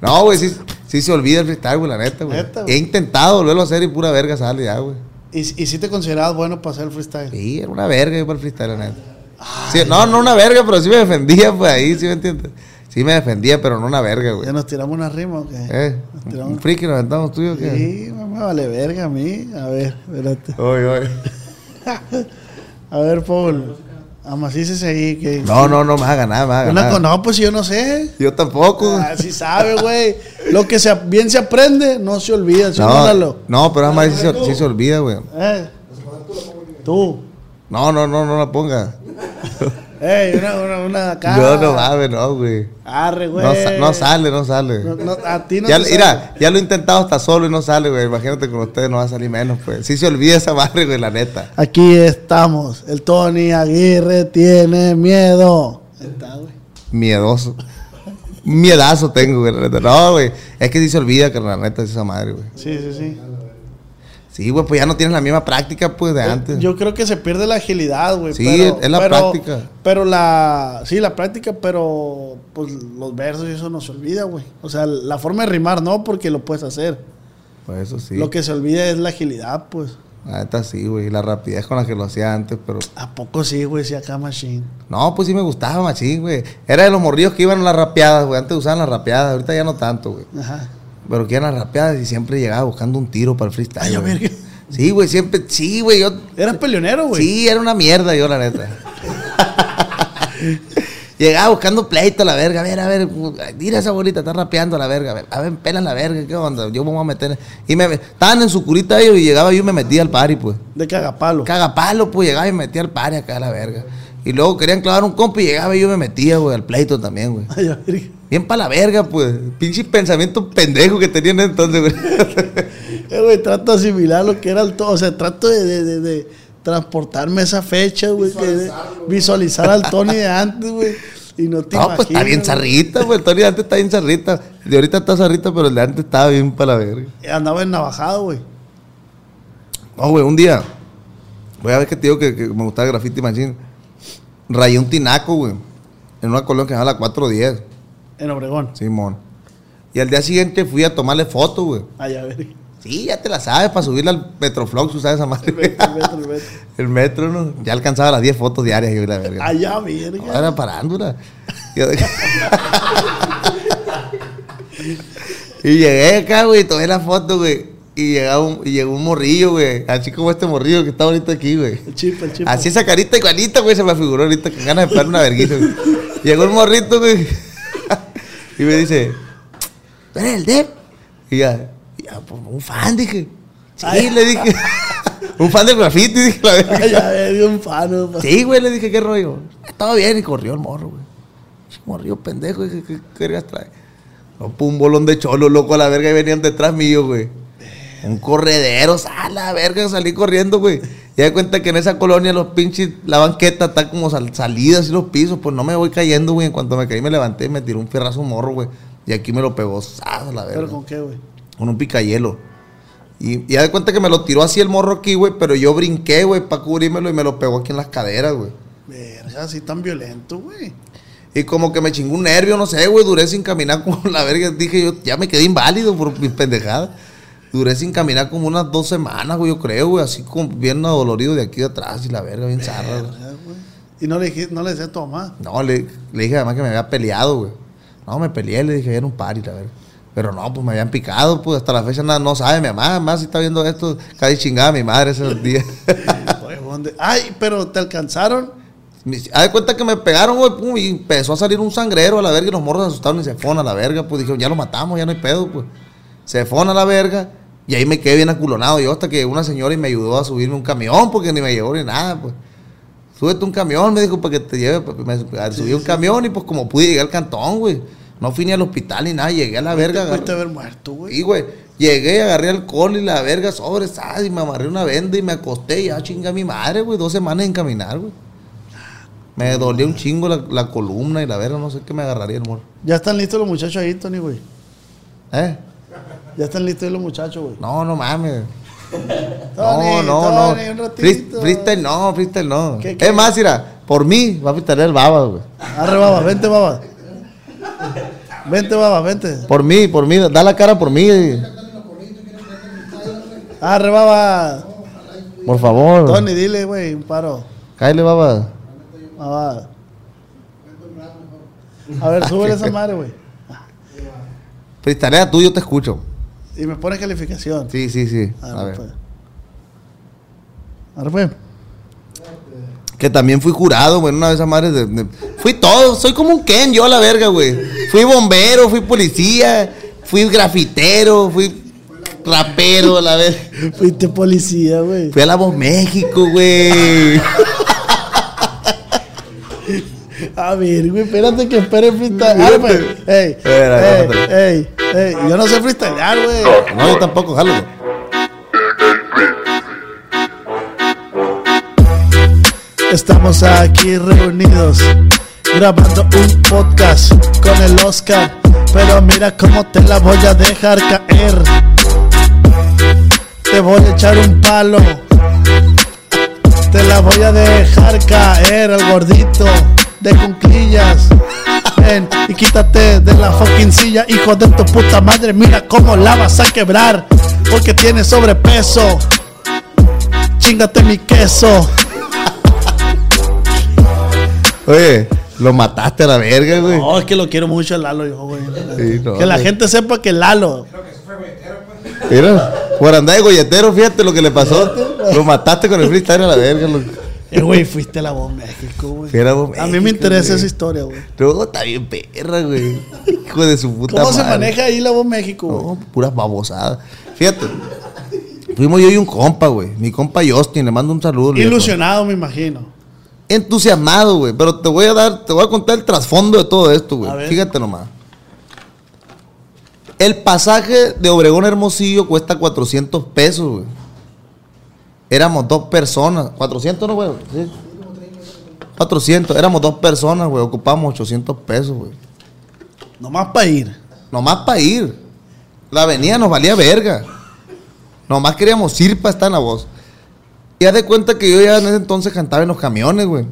no, güey, sí, sí se olvida el freestyle, güey, la neta, güey. Neta, güey. He intentado volverlo a hacer y pura verga sale ya, güey. ¿Y, y si te considerabas bueno para hacer freestyle? Sí, era una verga yo para el freestyle, la neta. Sí, no, no una verga, pero sí me defendía, pues ahí, ¿sí me entiendes? Sí me defendía, pero no una verga, güey. ¿Ya nos tiramos una rima o qué? ¿Eh? Nos tiramos- ¿Un friki nos aventamos tuyo o qué? Sí, me vale verga a mí. A ver, espérate. Oye, oye. [laughs] A ver, Paul. Amacíces ahí. Que, No, no, no me vas a ganar, me vas a Una ganar. con- no, pues yo no sé. Yo tampoco. Ah, sí sabe, güey. Lo que se, bien se aprende, no se olvida. ¿sí o no, no, pero además sí, se- sí se olvida, güey. Eh. Tú. No, no, no, no la ponga. Ey, una, una, una acá. No, no mames, no, güey. Arre, güey. No, sa- no sale, no sale. No, no, a ti no ya, te mira, sale. ya lo he intentado hasta solo y no sale, güey. Imagínate con ustedes no va a salir menos, pues. Sí se olvida esa madre, güey, la neta. Aquí estamos. El Tony Aguirre tiene miedo. Está, güey. Miedoso. Miedazo tengo, güey, la neta. No, güey. Es que sí se olvida que la neta es esa madre, güey. Sí, sí, sí. Sí, güey, pues ya no tienes la misma práctica, pues, de antes. Yo creo que se pierde la agilidad, güey. Sí, pero- es la pero- práctica. Pero la. Sí, la práctica, pero. Pues los versos y eso no se olvida, güey. O sea, la forma de rimar, no, porque lo puedes hacer. Pues eso sí. Lo que se olvida es la agilidad, pues. La neta sí, güey. La rapidez con la que lo hacía antes, pero. ¿A poco sí, güey? Si acá Machine. No, pues sí me gustaba, machín, güey. Era de los morrillos que iban a las rapeadas, güey. Antes usaban las rapeadas, ahorita ya no tanto, güey. Ajá. Pero que las rapeadas y siempre llegaba buscando un tiro para el freestyle. Ay, güey. Sí, güey, siempre. Sí, güey, yo. Eras peleonero, güey. Sí, era una mierda yo, la neta. Llegaba buscando pleito a la verga. A ver, a ver, mira esa bolita, está rapeando a la verga. A ver, a ver, pela la verga, ¿qué onda? Yo me voy a meter. Y me estaban en su curita ellos y llegaba yo y me metía al party, pues. De cagapalo. Cagapalo, pues llegaba y me metía al party acá a la verga. Y luego querían clavar un compa y llegaba y yo me metía, güey, al pleito también, güey. Ay, a ver. Bien para la verga, pues. Pinche pensamiento pendejo que tenían entonces, güey. [laughs] Eh, güey, trato de asimilar lo que era el todo. O sea, trato de, de, de- de transportarme esa fecha, güey. que de- Visualizar al Tony de antes, güey. Y no te No, pues está bien zarrita, güey. El Tony de antes está bien zarrita. De ahorita está zarrita, pero el de antes estaba bien para la verga. Andaba en navajado, güey. No, güey, un día. Voy a ver que te digo que, que me gustaba el graffiti machine. Rayé un tinaco, güey. En una colonia que se llama la 410. En Obregón. Simón. Y al día siguiente fui a tomarle foto, güey. Ay, a ver. Sí, ya te la sabes, para subirla al Metroflux, ¿sabes esa madre? El metro, el metro, el metro. [laughs] El metro, ¿no? Ya alcanzaba las 10 fotos diarias, yo la verga. No, era parándula. [laughs] Y llegué acá, güey, tomé la foto, güey. Y, llegaba un, y llegó un morrillo, güey. Así como este morrillo que está ahorita aquí, güey. El chip, el chip. Así esa carita igualita, güey, se me figuró ahorita con ganas de pegarle una verguita, güey. Llegó el morrito, güey. Y me dice, ¿tú eres el Dev? Y ya, ya, pues, un fan, dije. Sí, Ay. le dije. [laughs] un fan del graffiti, dije, la verga. Ay, a ver, un fano. pa. Sí, güey, le dije, ¿qué rollo? Estaba bien y corrió el morro, güey. Morrió pendejo, dije, ¿qué querías traer? No, pues, un bolón de cholo, loco, a la verga, y venían detrás mío, güey. Un corredero, a la verga, salí corriendo, güey. Y de cuenta que en esa colonia los pinches, la banqueta está como sal- salida así los pisos, pues no me voy cayendo, güey. En cuanto me caí me levanté y me tiró un fierrazo morro, güey. Y aquí me lo pegó, a la verga ¿Pero con qué, güey? con un picayelo. Y, y de cuenta que me lo tiró así el morro aquí, güey, pero yo brinqué, güey, para cubrírmelo y me lo pegó aquí en las caderas, güey. Verga, así tan violento, güey. Y como que me chingó un nervio, no sé, güey. Duré sin caminar [laughs] como la verga. Dije yo, ya me quedé inválido por mis pendejadas. Duré sin caminar como unas dos semanas, güey, yo creo, güey. Así como bien adolorido de aquí de atrás y la verga, bien zarra. Y no le, dije- no le decía a tu mamá. No, le, le dije además que me había peleado, güey. No, me peleé, le dije, era un party, la verga. Pero no, pues me habían picado, pues hasta la fecha nada, no sabe mi mamá. Además, si está viendo esto, casi chingada mi madre esos [laughs] días. Oye, ¿dónde? Ay, pero te alcanzaron. Haz de cuenta que me pegaron, güey, pum, y empezó a salir un sangrero a la verga y los morros se asustaron y se fueron a la verga. Pues dijeron, ya lo matamos, ya no hay pedo, pues. Se fueron a la verga y ahí me quedé bien aculonado yo hasta que una señora y me ayudó a subirme un camión porque ni me llevó ni nada, pues. Súbete un camión, me dijo, para que te lleve. Me subí un camión y pues como pude llegué al cantón, güey. No fui ni al hospital ni nada, llegué a la verga. Te haber muerto, güey. Sí, güey. Llegué, agarré alcohol y la verga sobre, ¿sabes? Y me amarré una venda y me acosté y ya chinga mi madre, güey. Dos semanas en caminar, güey. Me dolía un chingo la, la columna y la verga, no sé qué me agarraría el morro. Ya están listos los muchachos ahí, Tony, güey. ¿Eh? Ya están listos los muchachos, güey. No, no mames. [laughs] Tony, no, no, Tony, un no. Free- Freestyle no, freestyle no. ¿Qué, qué? Es más, mira, por mí va a freestyle el baba, güey. Arre, baba, vente, baba. Vente, baba, vente. Por mí, por mí, da la cara por mí. Arre, baba. Por favor. Tony, dile, güey, un paro. Cállale, baba. Baba. A ver, súbele esa [laughs] madre, güey. Freestalea tú, yo te escucho. Y me pone calificación. Sí, sí, sí. Arre, A ver. pues. Arre, pues. Que también fui jurado, güey, una de esas madres de, de- Fui todo, soy como un Ken, yo a la verga, güey. Fui bombero, fui policía, fui grafitero, fui rapero, a la verga. Fuiste policía, güey. Fui a La Voz México, güey. [laughs] A ver, güey, espérate que espere freestyle. Arre, pues. Ey, ey, ey, ey. Yo no sé freestylear, güey. No, yo tampoco, jalo. Estamos aquí reunidos grabando un podcast con el Oscar. Pero mira cómo te la voy a dejar caer. Te voy a echar un palo. Te la voy a dejar caer al gordito de cunclillas. Ven y quítate de la fucking silla, hijo de tu puta madre. Mira cómo la vas a quebrar. Porque tienes sobrepeso. Chingate mi queso. [laughs] Oye, lo mataste a la verga, güey. No, es que lo quiero mucho Lalo, yo, güey. Sí, no, que la güey. gente sepa que Lalo. Mira, por andar de golletero, fíjate lo que le pasó. Lo mataste con el freestyle a la verga, loco. Eh, güey, fuiste a la voz México, güey. Fui a la Voz A mí me México, interesa güey. esa historia, güey. Luego está bien perra, güey. Hijo de su puta ¿Cómo se maneja ahí la voz México, güey? No, puras babosadas. Fíjate. Fuimos yo y un compa, güey. Mi compa Justin, le mando un saludo. viejo. Ilusionado, me imagino. Entusiasmado, güey. Pero te voy a dar, te voy a contar el trasfondo de todo esto, A ver. güey. Fíjate nomás. El pasaje de Obregón Hermosillo cuesta 400 pesos, güey. Éramos dos personas. 400, ¿no, güey? Sí. 400. Éramos dos personas, güey. Ocupamos 800 pesos, güey. Nomás para ir. Nomás para ir. La avenida nos valía verga. Nomás queríamos ir para estar en la voz. Y haz de cuenta que yo ya en ese entonces cantaba en los camiones, güey.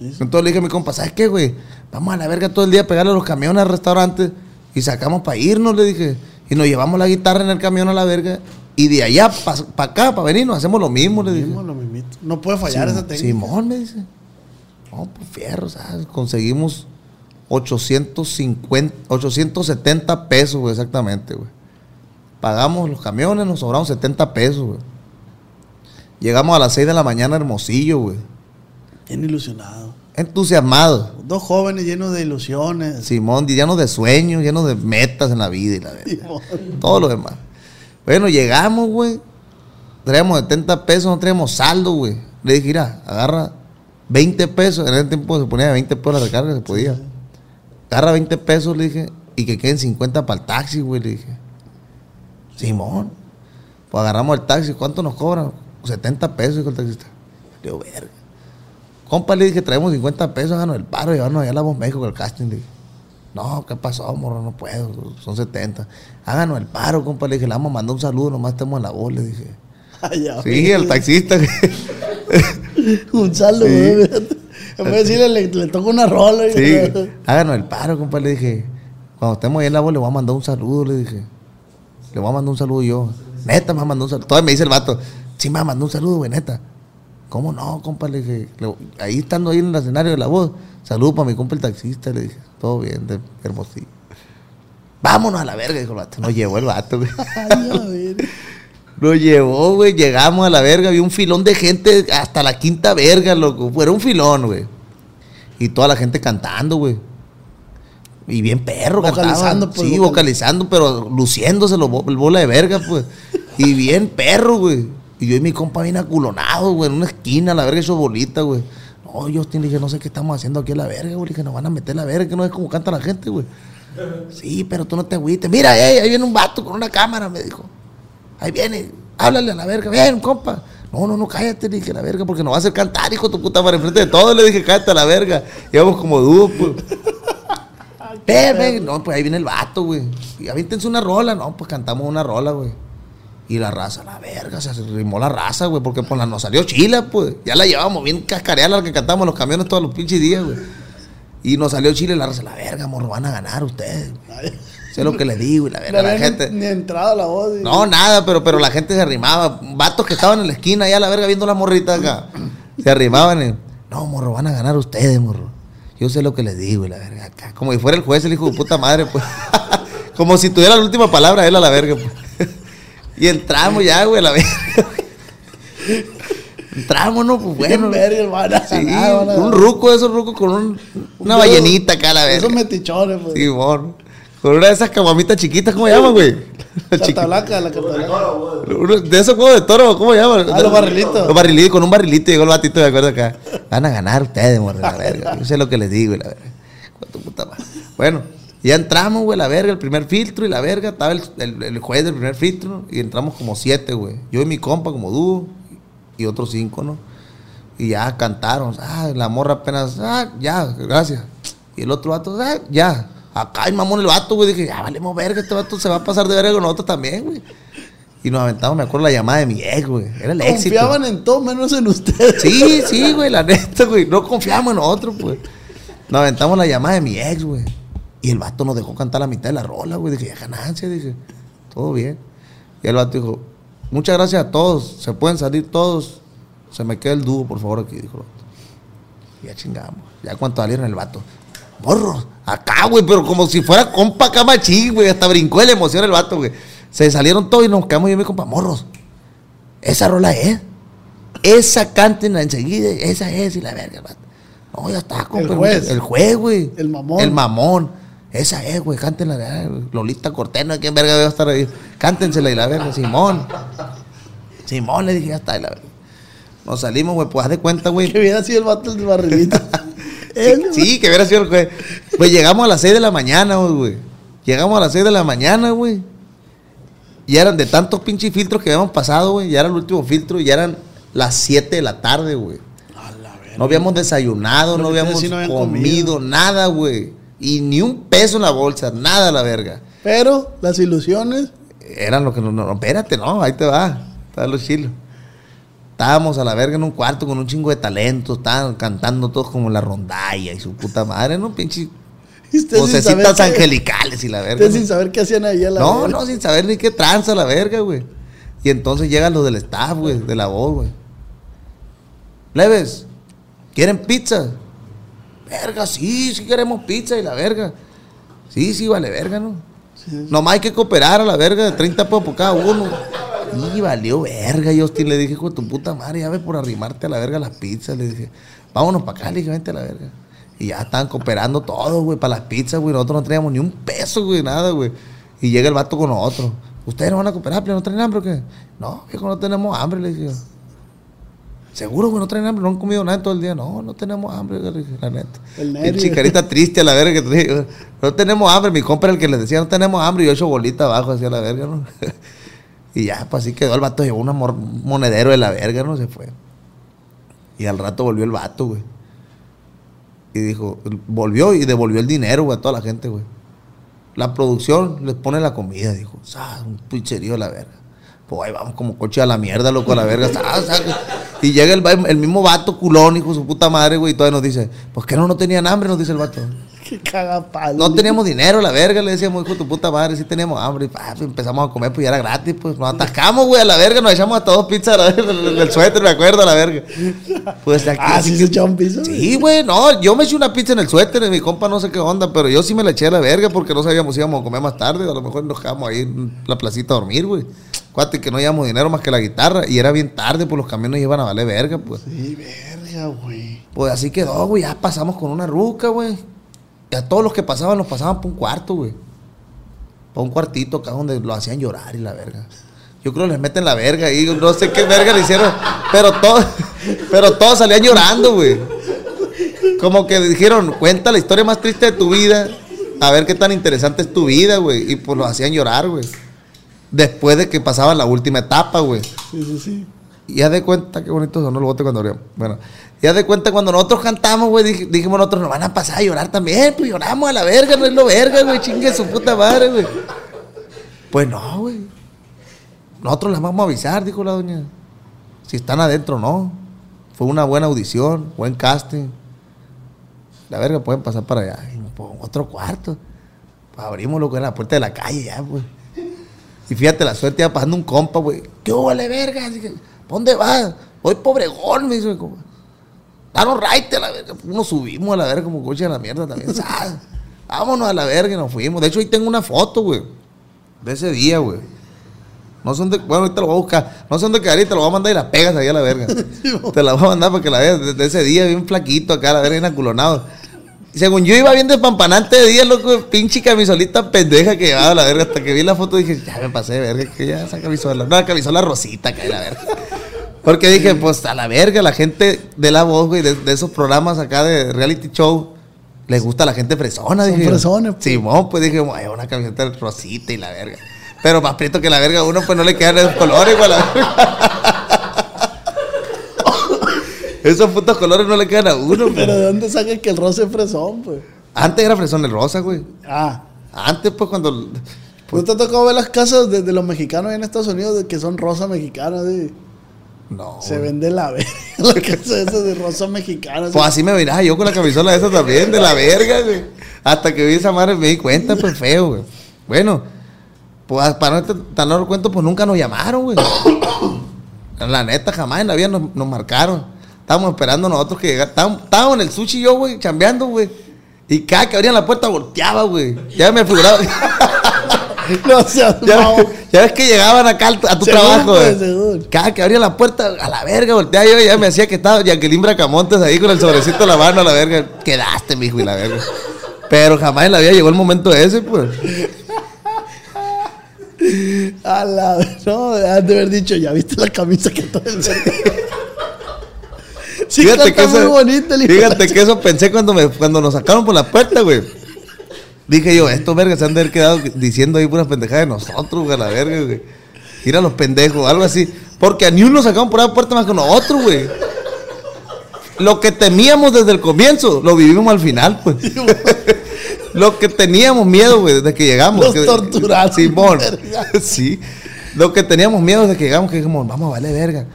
Entonces le dije a mi compa, ¿sabes qué, güey? Vamos a la verga todo el día a pegarle a los camiones al restaurante y sacamos para irnos, le dije. Y nos llevamos la guitarra en el camión a la verga. Y de allá para acá, para venirnos, hacemos lo mismo, le. Mismo, lo mismito. No puede fallar esa técnica. Simón me dice. No, pues fierro, ¿sabes? Conseguimos 850, 870 pesos, güey, exactamente, güey. Pagamos los camiones, nos sobraron 70 pesos, güey. Llegamos a las 6 de la mañana Hermosillo, güey. Bien ilusionado. Entusiasmados. Dos jóvenes llenos de ilusiones. Simón, llenos de sueños, llenos de metas en la vida y la verdad. Todo lo demás. Bueno, llegamos, güey. Traíamos 70 pesos, no traíamos saldo, güey. Le dije, mira, agarra 20 pesos. En ese tiempo se ponía 20 pesos la recarga, se podía. Agarra 20 pesos, le dije, y que queden 50 para el taxi, güey, le dije. Simón. Pues agarramos el taxi, ¿cuánto nos cobran? 70 pesos, dijo el taxista. Le digo, verga. Compa, le dije, traemos 50 pesos, háganos el paro, llevarnos allá a la Voz México con el casting, le dije. No, ¿qué pasó, morro? No puedo, son 70. Háganos el paro, compa. Le dije, le vamos a mandar un saludo, nomás estamos en la voz, le dije. [laughs] Ay, ya, Sí, el taxista. [laughs] Un saludo, Sí. En vez de decirle, le, le toco una rola. y- Sí, háganos el paro, compa. Le dije, cuando estemos ahí en la voz, le voy a mandar un saludo. Le dije, le voy a mandar un saludo yo. Neta, me mandar un saludo. Todavía me dice el vato, sí, me mandar un saludo, güey, neta. ¿Cómo no, compa? Le dije, ahí estando ahí en el escenario de la voz, saludo para mi compa el taxista. Le dije, todo bien, de hermosillo. Vámonos a la verga, dijo el vato. Nos llevó el vato, güey. [laughs] Lo llevó, güey. Llegamos a la verga. Había un filón de gente hasta la quinta verga, loco. Era un filón, güey. Y toda la gente cantando, güey. Y bien perro, Vocalizando, pues, Sí, vocal- vocalizando, pero luciéndose lo, bo- el bola de verga, pues. Y bien perro, güey. Y yo y mi compa bien aculonados, güey, en una esquina, la verga hecho bolita, güey. No, yo le dije, no sé qué estamos haciendo aquí a la verga, güey. Le dije, nos van a meter la verga, que no es como canta la gente, güey. Sí, pero tú no te agüites. Mira, ey, ahí viene un vato con una cámara, me dijo. Ahí viene, háblale a la verga, ven, compa. No, no, no, cállate, le dije, la verga, porque nos va a hacer cantar, hijo de tu puta madre, enfrente de todos. Le dije, cállate a la verga. Íbamos como dúo, pues. [laughs] Ven, ven. No, pues ahí viene el vato, güey. Y avíntense una rola. No, pues cantamos una rola, güey. Y la raza, la verga, se arrimó la raza, güey, porque pues la nos salió chila, pues. Ya la llevábamos bien cascareada la que cantamos los camiones todos los pinches días, güey. Y nos salió chile la raza, la verga, morro, van a ganar ustedes. güey. Sé lo que les digo, y la verga, la gente. ni, ni entrado la voz. y- No, nada, pero, pero la gente se arrimaba. Vatos que estaban en la esquina allá a la verga viendo la morrita acá. Se arrimaban y, no, morro, van a ganar ustedes, morro. Yo sé lo que les digo, y la verga acá. Como si fuera el juez, el hijo de puta madre, pues. [laughs] Como si tuviera la última palabra él a la verga, pues. Y entramos ya, güey, la verga. Entramos, ¿no? Pues bueno. verga, Sí, un ruco esos rucos con un- una ballenita acá a la verga. Esos metichones, pues. Sí, bueno. Con una de esas caguamitas chiquitas, ¿cómo se llama, güey? La Carta blanca, la carta blanca. De esos juegos de toro, ¿cómo se llama? Ah, los barrilitos. Los barrilitos, con un barrilito llegó el batito de acuerdo acá. Van a ganar ustedes, morro, la verga. Yo sé lo que les digo, y la verga. Con tu puta madre. Bueno, ya entramos, güey, la verga, el primer filtro y la verga. Estaba el, el- el juez del primer filtro y entramos como siete, güey. Yo y mi compa como dúo y otros cinco, ¿no? Y ya cantaron. Ah, la morra apenas, ah, ya, gracias. Y el otro vato, ah, ya. Acá hay mamón el vato, güey. Dije, ya valemos verga, este vato se va a pasar de verga con nosotros también, güey. Y nos aventamos, me acuerdo la llamada de mi ex, güey. Era el éxito. Confiaban en todo menos en ustedes. Sí, sí, güey, la neta, güey. No confiamos en nosotros, pues. Nos aventamos la llamada de mi ex, güey. Y el vato nos dejó cantar la mitad de la rola, güey. Dije, ganancia, dije, todo bien. Y el vato dijo, muchas gracias a todos. Se pueden salir todos. Se me queda el dúo, por favor, aquí, dijo el vato. Y ya chingamos. Ya cuando salieron el vato. Morro, acá, güey, pero como si fuera compa acá machín, güey. Hasta brincó de la emoción el vato, güey. Se salieron todos y nos quedamos yo y mi compa, morros. Esa rola es. Esa cántenla enseguida, esa es, y la verga, el vato. No, ya está, compa. juez. El juez, güey. El mamón. El mamón. Esa es, güey, cántenla. Lolita Cortés, no hay quien verga debe estar ahí. Cántensela y la verga, Simón. Simón, le dije, ya está, y la verga. Nos salimos, güey, pues haz de cuenta, güey. Que hubiera sido el vato del barrilito. [laughs] Sí, que hubiera sido el juez. Pues llegamos a las 6 de la mañana, güey. Llegamos a las 6 de la mañana, güey. Y eran de tantos pinches filtros que habíamos pasado, güey. Ya era el último filtro y ya eran las 7 de la tarde, güey. No habíamos desayunado, no habíamos no comido, comido. nada, güey. Y ni un peso en la bolsa, nada la verga. Pero las ilusiones. Eran lo que no, no, espérate, no, ahí te va. Está los chilos. Estábamos a la verga en un cuarto con un chingo de talentos, estaban cantando todos como la rondalla y su puta madre, ¿no? Pinche vocecitas angelicales y la verga. Ustedes ¿no? sin saber qué hacían ahí a la No, verga. no, sin saber ni qué tranza la verga, güey. Y entonces llegan los del staff, güey, de la voz, güey. Leves, ¿quieren pizza? Verga, sí, sí queremos pizza y la verga. Sí, sí, vale verga, ¿no? Nomás hay que cooperar a la verga de 30 pesos por cada uno. Y valió verga, Justin. Le dije, hijo de tu puta madre, ya ves por arrimarte a la verga las pizzas. Le dije, vámonos para acá, le dije, vente a la verga. Y ya estaban cooperando todos, güey, para las pizzas, güey. Nosotros no teníamos ni un peso, güey, nada, güey. Y llega el vato con nosotros. ¿Ustedes no van a cooperar, pero no traen hambre o qué? No, viejo, no tenemos hambre, le dije yo. Seguro, güey, no traen hambre, no han comido nada todo el día. No, no tenemos hambre, la neta. El nervio. chicarita [laughs] triste a la verga que. No tenemos hambre. Mi compa era el que les decía, no tenemos hambre. Y yo hecho bolita abajo hacia la verga, ¿no? [laughs] y ya, pues así quedó. El vato llevó un monedero de la verga, ¿no? Se fue. Y al rato volvió el vato, güey. Y dijo, volvió y devolvió el dinero, güey, a toda la gente, güey. La producción les pone la comida, dijo. "Sa, Un picherío a la verga. Pues ahí vamos como coche a la mierda, loco, a la verga. Sa, Y llega el, el mismo vato culón, hijo de su puta madre, güey, y todavía nos dice, pues que no, no tenían hambre, nos dice el vato. [laughs] Qué cagapalo. No teníamos dinero, la verga, le decíamos, hijo de tu puta madre, sí teníamos hambre. Y pa, pues, empezamos a comer, pues ya era gratis, pues nos atascamos, güey, a la verga, nos echamos hasta dos pizzas a del, del suéter, me acuerdo, a la verga. Pues aquí. Ah, sí se echaba un piso. Sí, güey, no, yo me eché una pizza en el suéter, mi compa no sé qué onda, pero yo sí me la eché a la verga porque no sabíamos si íbamos a comer más tarde, a lo mejor nos quedamos ahí en la placita a dormir, güey. Cuate, que no llevamos dinero más que la guitarra y era bien tarde, pues los camiones iban a valer verga, pues. Sí, verga, güey. Pues así quedó, güey, ya pasamos con una ruca, güey. Y a todos los que pasaban, los pasaban por un cuarto, güey. Por un cuartito acá donde lo hacían llorar y la verga. Yo creo que les meten la verga y no sé qué verga le hicieron, pero todos, [laughs] pero todos salían llorando, güey. Como que dijeron, cuenta la historia más triste de tu vida, a ver qué tan interesante es tu vida, güey. Y pues lo hacían llorar, güey. Después de que pasaba la última etapa, güey. Sí, sí, sí. Y ya de cuenta, qué bonito sonó el bote cuando abrió. Bueno, ya de cuenta cuando nosotros cantamos, güey, dij- dijimos nosotros, nos van a pasar a llorar también, pues lloramos a la verga, no es lo verga, güey, chingue su puta madre, güey. Pues no, güey. Nosotros las vamos a avisar, dijo la doña. Si están adentro, no. Fue una buena audición, buen casting. La verga, pueden pasar para allá. Y, pues, otro cuarto. Pues, abrimos lo que era la puerta de la calle ya, pues. Y fíjate, la suerte iba pasando un compa, güey. ¿Qué hubo, le verga? ¿pa' ¿dónde vas? Voy pobregón, me dice. compa. Danos right a la verga. Nos subimos a la verga como coche a la mierda también. ¿sabes? [laughs] Vámonos a la verga y nos fuimos. De hecho, ahí tengo una foto, güey. De ese día, güey. No sé dónde, bueno, ahorita lo voy a buscar. No sé dónde quedaría, te lo voy a mandar y la pegas ahí a la verga. [laughs] te la voy a mandar para que la veas. Desde ese día, bien flaquito acá, la verga, bien aculonado. Y según yo iba bien despampanante de día, loco, pinche camisolita pendeja que llevaba la verga. Hasta que vi la foto dije, ya me pasé verga, que ya esa camisola. No, la camisola rosita, que la verga. Porque dije, pues a la verga, la gente de la voz, güey, de, de esos programas acá de reality show, les gusta a la gente fresona, Son dije. fresones, pues. Simón, pues dije, "Ay, una camiseta rosita y la verga. Pero más prieto que la verga, a uno pues no le quedan esos colores, güey, a la verga. Esos putos colores no le quedan a uno, Pero pues. ¿de dónde saca que el rosa es fresón, pues? Antes era fresón el rosa, güey. Ah. Antes, pues, cuando. ¿No te tocó ver las casas de, de los mexicanos en Estados Unidos de que son rosa mexicana? sí? No. Se güey. vende la verga. [laughs] La casa esa de rosa mexicana. Pues así me miraba yo con la camisola esa también, de la verga, güey. Hasta que vi esa madre me di cuenta, pues feo, güey. Bueno, pues para no tan largo cuento, pues nunca nos llamaron, güey. [coughs] La neta, jamás en la vida nos, nos marcaron. Estábamos esperando nosotros que llegara. Estábamos, estábamos en el sushi yo, güey, chambeando, güey. Y cada que abrían la puerta volteaba, güey. Ya me figuraba. [laughs] No seas Ya, ya ves que llegaban acá a tu trabajo, güey. Cada que abría la puerta, a la verga, volteaba yo ya me hacía que estaba Jacqueline Bracamontes ahí con el sobrecito en la mano, a la verga. Quedaste, mijo, y la verga. Pero jamás en la vida llegó el momento ese, pues. A la No, has de haber dicho, ya viste la camisa que todo el Sí, fíjate que muy eso, bonita el hijo de fíjate que eso pensé cuando, me, cuando nos sacaron por la puerta, güey. Dije yo, estos vergas se han de haber quedado diciendo ahí puras pendejadas de nosotros, güey, a la verga, güey. Ir a los pendejos, algo así. Porque a ni uno sacaron por la puerta más que nosotros, güey. Lo que temíamos desde el comienzo, lo vivimos al final, pues. [laughs] lo que teníamos miedo, güey, desde que llegamos. Los que- torturaron, Simón. [laughs] sí. Lo que teníamos miedo desde que llegamos, que dijimos, vamos a valer verga.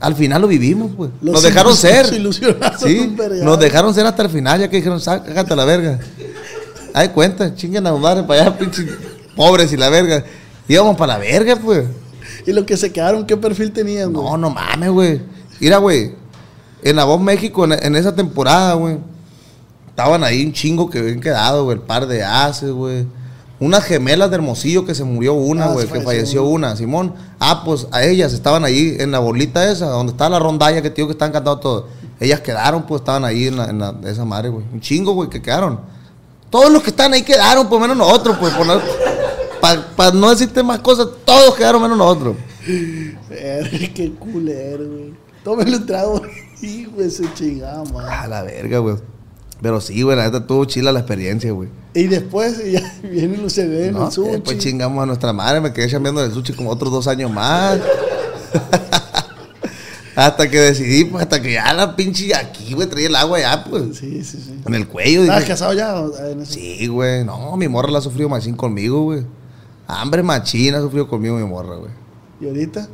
Al final lo vivimos, pues. Los Nos dejaron ser. Sí, nos dejaron ser hasta el final, ya que dijeron, sácate la verga. Ay, cuenta, chinguen a madre para allá, pinche pobres y la verga. Íbamos para la verga, pues. Y los que se quedaron, ¿qué perfil tenían, güey? No, no mames, güey. Mira, güey. En la Voz México, en, en esa temporada, güey. Estaban ahí un chingo que habían quedado, güey. El par de haces, güey. Unas gemelas de Hermosillo que se murió una, Ah, güey. que falleció una, Simón. Ah, pues a ellas estaban ahí en la bolita esa, donde estaba la rondalla que tío que estaban cantando todo. Ellas quedaron, pues estaban ahí en, la, en la- esa madre, güey. Un chingo, güey, que quedaron. Todos los que están ahí quedaron, pues menos nosotros, pues. Para no decirte más cosas, todos quedaron menos nosotros. Qué culero, güey. Tómelo un trago, [laughs] hijo de su chingada, A la verga, güey. Pero sí, güey, la neta tuvo chila la experiencia, güey. Y después [laughs] ya viene el UCB, No, el sushi. después chingamos a nuestra madre, me quedé chambeando del sushi como otros dos años más. [laughs] hasta que decidí, pues, hasta que ya la pinche aquí, güey, traía el agua ya, pues. Sí, sí, sí. En el cuello, ¿Estabas dije. casado ya? en ese- Sí, güey. No, mi morra la ha sufrido machín conmigo, güey. Hambre machina ha sufrido conmigo mi morra, güey. ¿Y ahorita?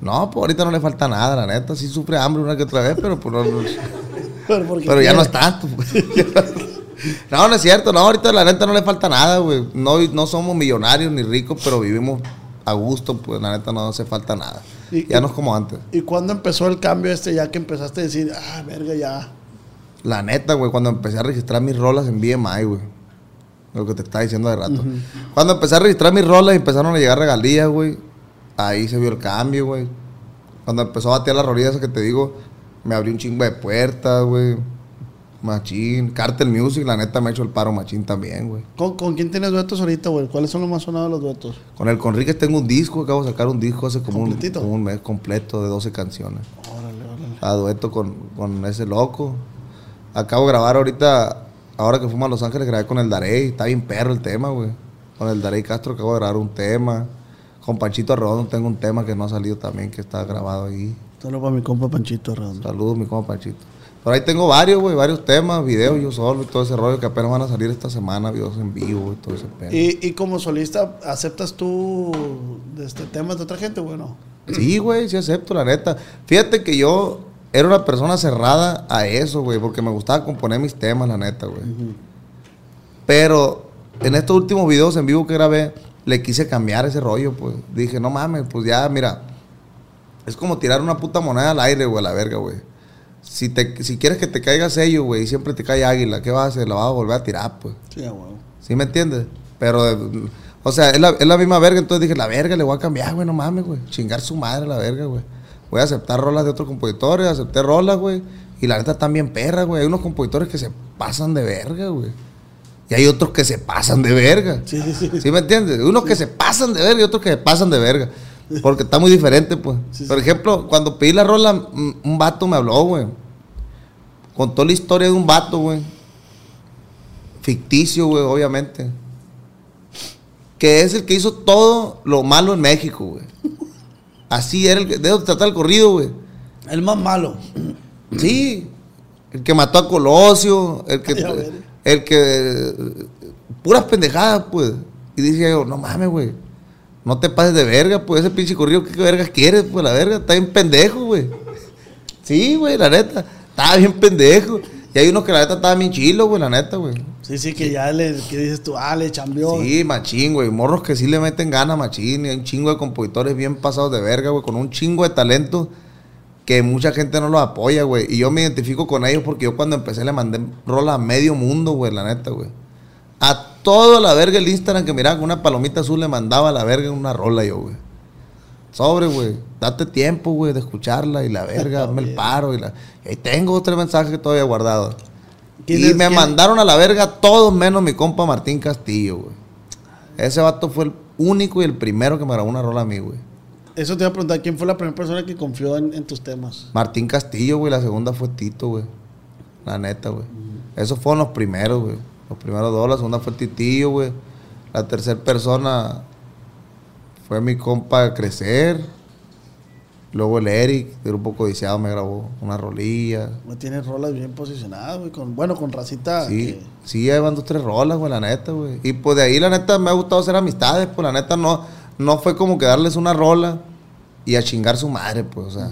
No, pues ahorita no le falta nada, la neta. Sí sufre hambre una que otra vez, pero pues no. Pero, ya no es tanto. pues. [laughs] no, no es cierto. No, ahorita la neta no le falta nada, güey. No, no somos millonarios ni ricos, pero vivimos a gusto, pues la neta no hace falta nada. Y- ya no es como antes. ¿Y cuándo empezó el cambio este ya que empezaste a decir, ah, verga, ya? La neta, güey, cuando empecé a registrar mis rolas en BMI, güey. Lo que te estaba diciendo de rato. Cuando empecé a registrar mis rolas y empezaron a llegar regalías, güey. Ahí se vio el cambio, güey. Cuando empezó a batear las rolillas que te digo, me abrió un chingo de puertas, güey. Machín. Cartel Music, la neta me ha hecho el paro machín también, güey. ¿Con, con quién tienes duetos ahorita, güey? ¿Cuáles son los más sonados los duetos? Con el Conríquez tengo un disco, acabo de sacar un disco hace como un, ¿Completito? como un mes completo de 12 canciones. Órale, órale. a dueto con, con ese loco. Acabo de grabar ahorita, ahora que fuimos a Los Ángeles, grabé con el Darey. Está bien perro el tema, güey. Con el Darey Castro acabo de grabar un tema. Con Panchito Arredondo tengo un tema que no ha salido también, que está grabado ahí. Solo para mi compa Panchito Redondo. Saludos, mi compa Panchito. Pero ahí tengo varios, güey, varios temas, videos yo solo y todo ese rollo que apenas van a salir esta semana, videos en vivo y todo ese pedo. ¿Y, y como solista, ¿aceptas tú de este temas de otra gente, güey? No. Sí, güey, sí acepto, la neta. Fíjate que yo era una persona cerrada a eso, güey, porque me gustaba componer mis temas, la neta, güey. Pero en estos últimos videos en vivo que grabé, le quise cambiar ese rollo, pues. Dije, no mames, pues ya, mira, es como tirar una puta moneda al aire, güey, a la verga, güey. Si, te, si quieres que te caiga sello, güey, y siempre te cae águila, ¿qué vas a hacer? La vas a volver a tirar, pues. Sí, huevo. ¿Sí me entiendes? Pero, o sea, es la, es la misma verga. Entonces dije, la verga le voy a cambiar, güey, no mames, güey. Chingar su madre la verga, güey. Voy a aceptar rolas de otros compositores, acepté rolas, güey. Y la neta están bien perras, güey. Hay unos compositores que se pasan de verga, güey. Y hay otros que se pasan de verga. Sí, sí, sí. ¿Sí me entiendes? Unos que se pasan de verga y otros que se pasan de verga. Porque está muy diferente, pues. Sí, sí. Por ejemplo, cuando pedí la rola, un vato me habló, güey. Contó la historia de un vato, güey. Ficticio, güey, obviamente. Que es el que hizo todo lo malo en México, güey. Así era el que. De eso trata el corrido, güey. El más malo. Sí. El que mató a Colosio. El que. [laughs] El que. Puras pendejadas, pues. Y dije yo, no mames, güey. No te pases de verga, pues. Ese pinche corrido, ¿qué vergas quieres, pues? La verga, está bien pendejo, güey. Sí, güey, la neta. Estaba bien pendejo. Y hay unos que la neta estaban bien chilos, güey, la neta, güey. Sí, sí, que ya le que dices tú, ah, le chambeó. Sí, machín, güey. Morros que sí le meten ganas, machín. Y hay un chingo de compositores bien pasados de verga, güey. Con un chingo de talento que mucha gente no los apoya, güey. Y yo me identifico con ellos porque yo cuando empecé le mandé rola a medio mundo, güey, la neta, güey. A todo la verga el Instagram que miraba con una palomita azul le mandaba a la verga una rola yo, güey. Sobre, güey. Date tiempo, güey, de escucharla y la [laughs] verga, hazme el paro. Y, la... y ahí tengo otro mensaje todavía guardado. ¿Quién Y me quién- mandaron a la verga todos menos mi compa Martín Castillo, güey. Ese vato fue el único y el primero que me grabó una rola a mí, güey. Eso te iba a preguntar, ¿quién fue la primera persona que confió en, en tus temas? Martín Castillo, güey. La segunda fue Tito, güey. La neta, güey. Esos fueron los primeros, güey. Los primeros dos. La segunda fue Titillo, güey. La tercera persona fue mi compa Crecer. Luego el Eric, de Grupo Codiciado, me grabó una rolilla. Güey, Tienes rolas bien posicionadas, güey. Con, bueno, con racita. Sí, que- sí, ahí van dos, tres rolas, güey, la neta, güey. Y pues de ahí, la neta, me ha gustado hacer amistades, pues la neta no, no fue como que darles una rola y a chingar su madre, pues, o sea.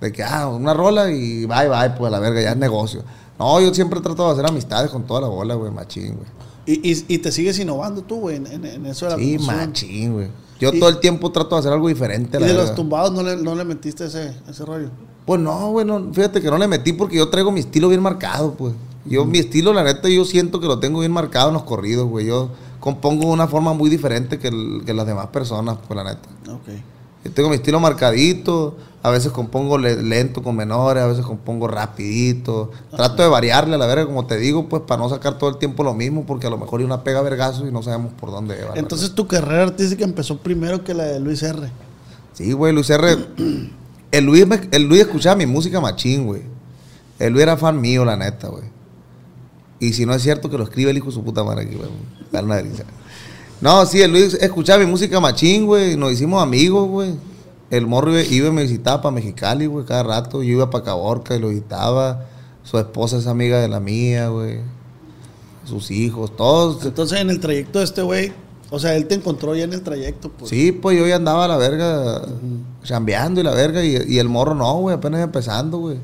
De que, ah, una rola y bye, bye, pues a la verga, ya es negocio. No, yo siempre he tratado de hacer amistades con toda la bola, güey, machín, güey. Y, y, y te sigues innovando tú, güey, en, en- en eso de la Sí, machín, güey. Yo Y- todo el tiempo trato de hacer algo diferente Y la de los tumbados no le, no le metiste ese, ese rollo. Pues no, güey, no, fíjate que no le metí porque yo traigo mi estilo bien marcado, pues. Yo, mi estilo, la neta, yo siento que lo tengo bien marcado en los corridos, güey. Yo compongo de una forma muy diferente que, el- que las demás personas, pues, la neta. Ok. Yo tengo mi estilo marcadito, a veces compongo le- lento con menores, a veces compongo rapidito. Trato de variarle a la verga, como te digo, pues, para no sacar todo el tiempo lo mismo, porque a lo mejor hay una pega vergazo y no sabemos por dónde va. Entonces tu carrera artística empezó primero que la de Luis R. Sí, güey, Luis R. El Luis, me- el Luis escuchaba mi música machín, güey. El Luis era fan mío, la neta, güey. Y si no es cierto que lo escribe el hijo de su puta madre aquí, güey. Dar una risa. No, sí, el Luis escuchaba mi música machín, güey. Nos hicimos amigos, güey. El morro iba, y me visitaba para Mexicali, güey, cada rato. Yo iba para Caborca y lo visitaba. Su esposa es amiga de la mía, güey. Sus hijos, todos. Entonces en el trayecto de este güey, O sea, él te encontró ya en el trayecto, pues. Sí, pues yo ya andaba a la verga, chambeando y la verga, y, y el morro no, güey, apenas empezando, güey.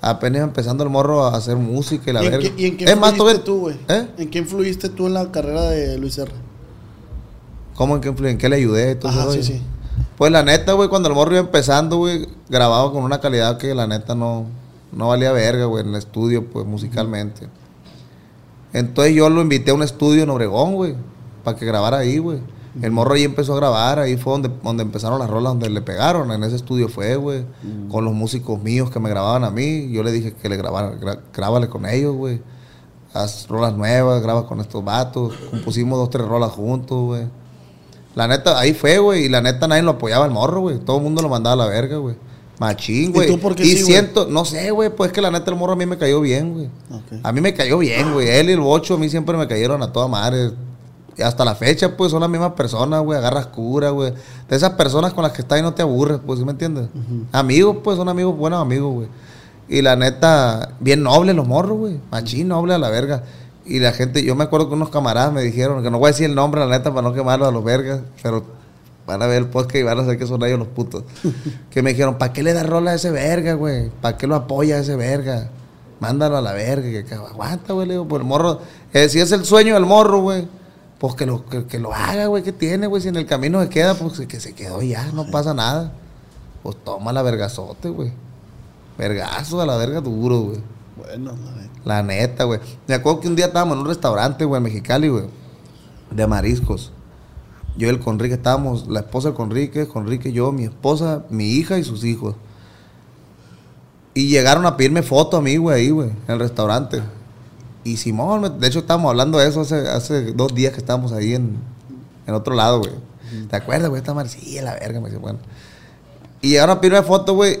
Apenas empezando el morro a hacer música y la ¿Y en verga. qué, y en qué es más, tú, güey? ¿Eh? ¿En qué influiste tú en la carrera de Luis R? ¿Cómo en qué, influ- en qué le ayudé? todo Ajá, sí, sí. Pues la neta, güey, cuando el morro iba empezando, güey, grababa con una calidad que la neta no, no valía verga, güey, en el estudio, pues, musicalmente. Entonces yo lo invité a un estudio en Obregón, güey, para que grabara ahí, güey. El morro ahí empezó a grabar, ahí fue donde, donde empezaron las rolas, donde le pegaron, en ese estudio fue, güey, con los músicos míos que me grababan a mí. Yo le dije que le grabara, gra- grábale con ellos, güey. Haz rolas nuevas, graba con estos vatos. Compusimos dos, tres rolas juntos, güey. La neta, ahí fue, güey. Y la neta nadie lo apoyaba el morro, güey. Todo el mundo lo mandaba a la verga, güey. Machín, ¿Y güey. tú por qué Y sí, siento, no sé, güey, pues es que la neta el morro a mí me cayó bien, güey. A mí me cayó bien, güey. Él y el bocho a mí siempre me cayeron a toda madre. Y hasta la fecha, pues, son las mismas personas, güey. Agarras cura, güey. De esas personas con las que estás y no te aburres, pues, ¿sí me entiendes? Amigos, pues, son amigos, buenos amigos, güey. Y la neta, bien nobles los morros, güey. Machín noble a la verga. Y la gente, yo me acuerdo que unos camaradas me dijeron, que no voy a decir el nombre, la neta, para no quemarlo a los vergas, pero van a ver el podcast y van a saber que son ellos los putos. [laughs] que me dijeron, ¿para qué le das rola a ese verga, güey? ¿Para qué lo apoya a ese verga? Mándalo a la verga, que, que aguanta, güey, le digo, pues el morro, eh, si es el sueño del morro, güey, pues que lo, que, que lo haga, güey, que tiene, güey, si en el camino se queda, pues que se quedó ya, no pasa nada. Pues toma la vergazote, güey. Vergazo a la verga duro, güey. Bueno, la neta. La neta, güey. Me acuerdo que un día estábamos en un restaurante, güey, en Mexicali, güey. De mariscos. Yo y el Conrique estábamos, la esposa del Conrique, Conrique, yo, mi esposa, mi hija y sus hijos. Y llegaron a pedirme foto a mí, güey, ahí, güey, en el restaurante. Y Simón, de hecho estábamos hablando de eso hace, hace dos días que estábamos ahí en, en otro lado, güey. ¿Te acuerdas, güey? Esta madre, sí, a la verga, me dice, bueno. Y llegaron a pedirme foto, güey.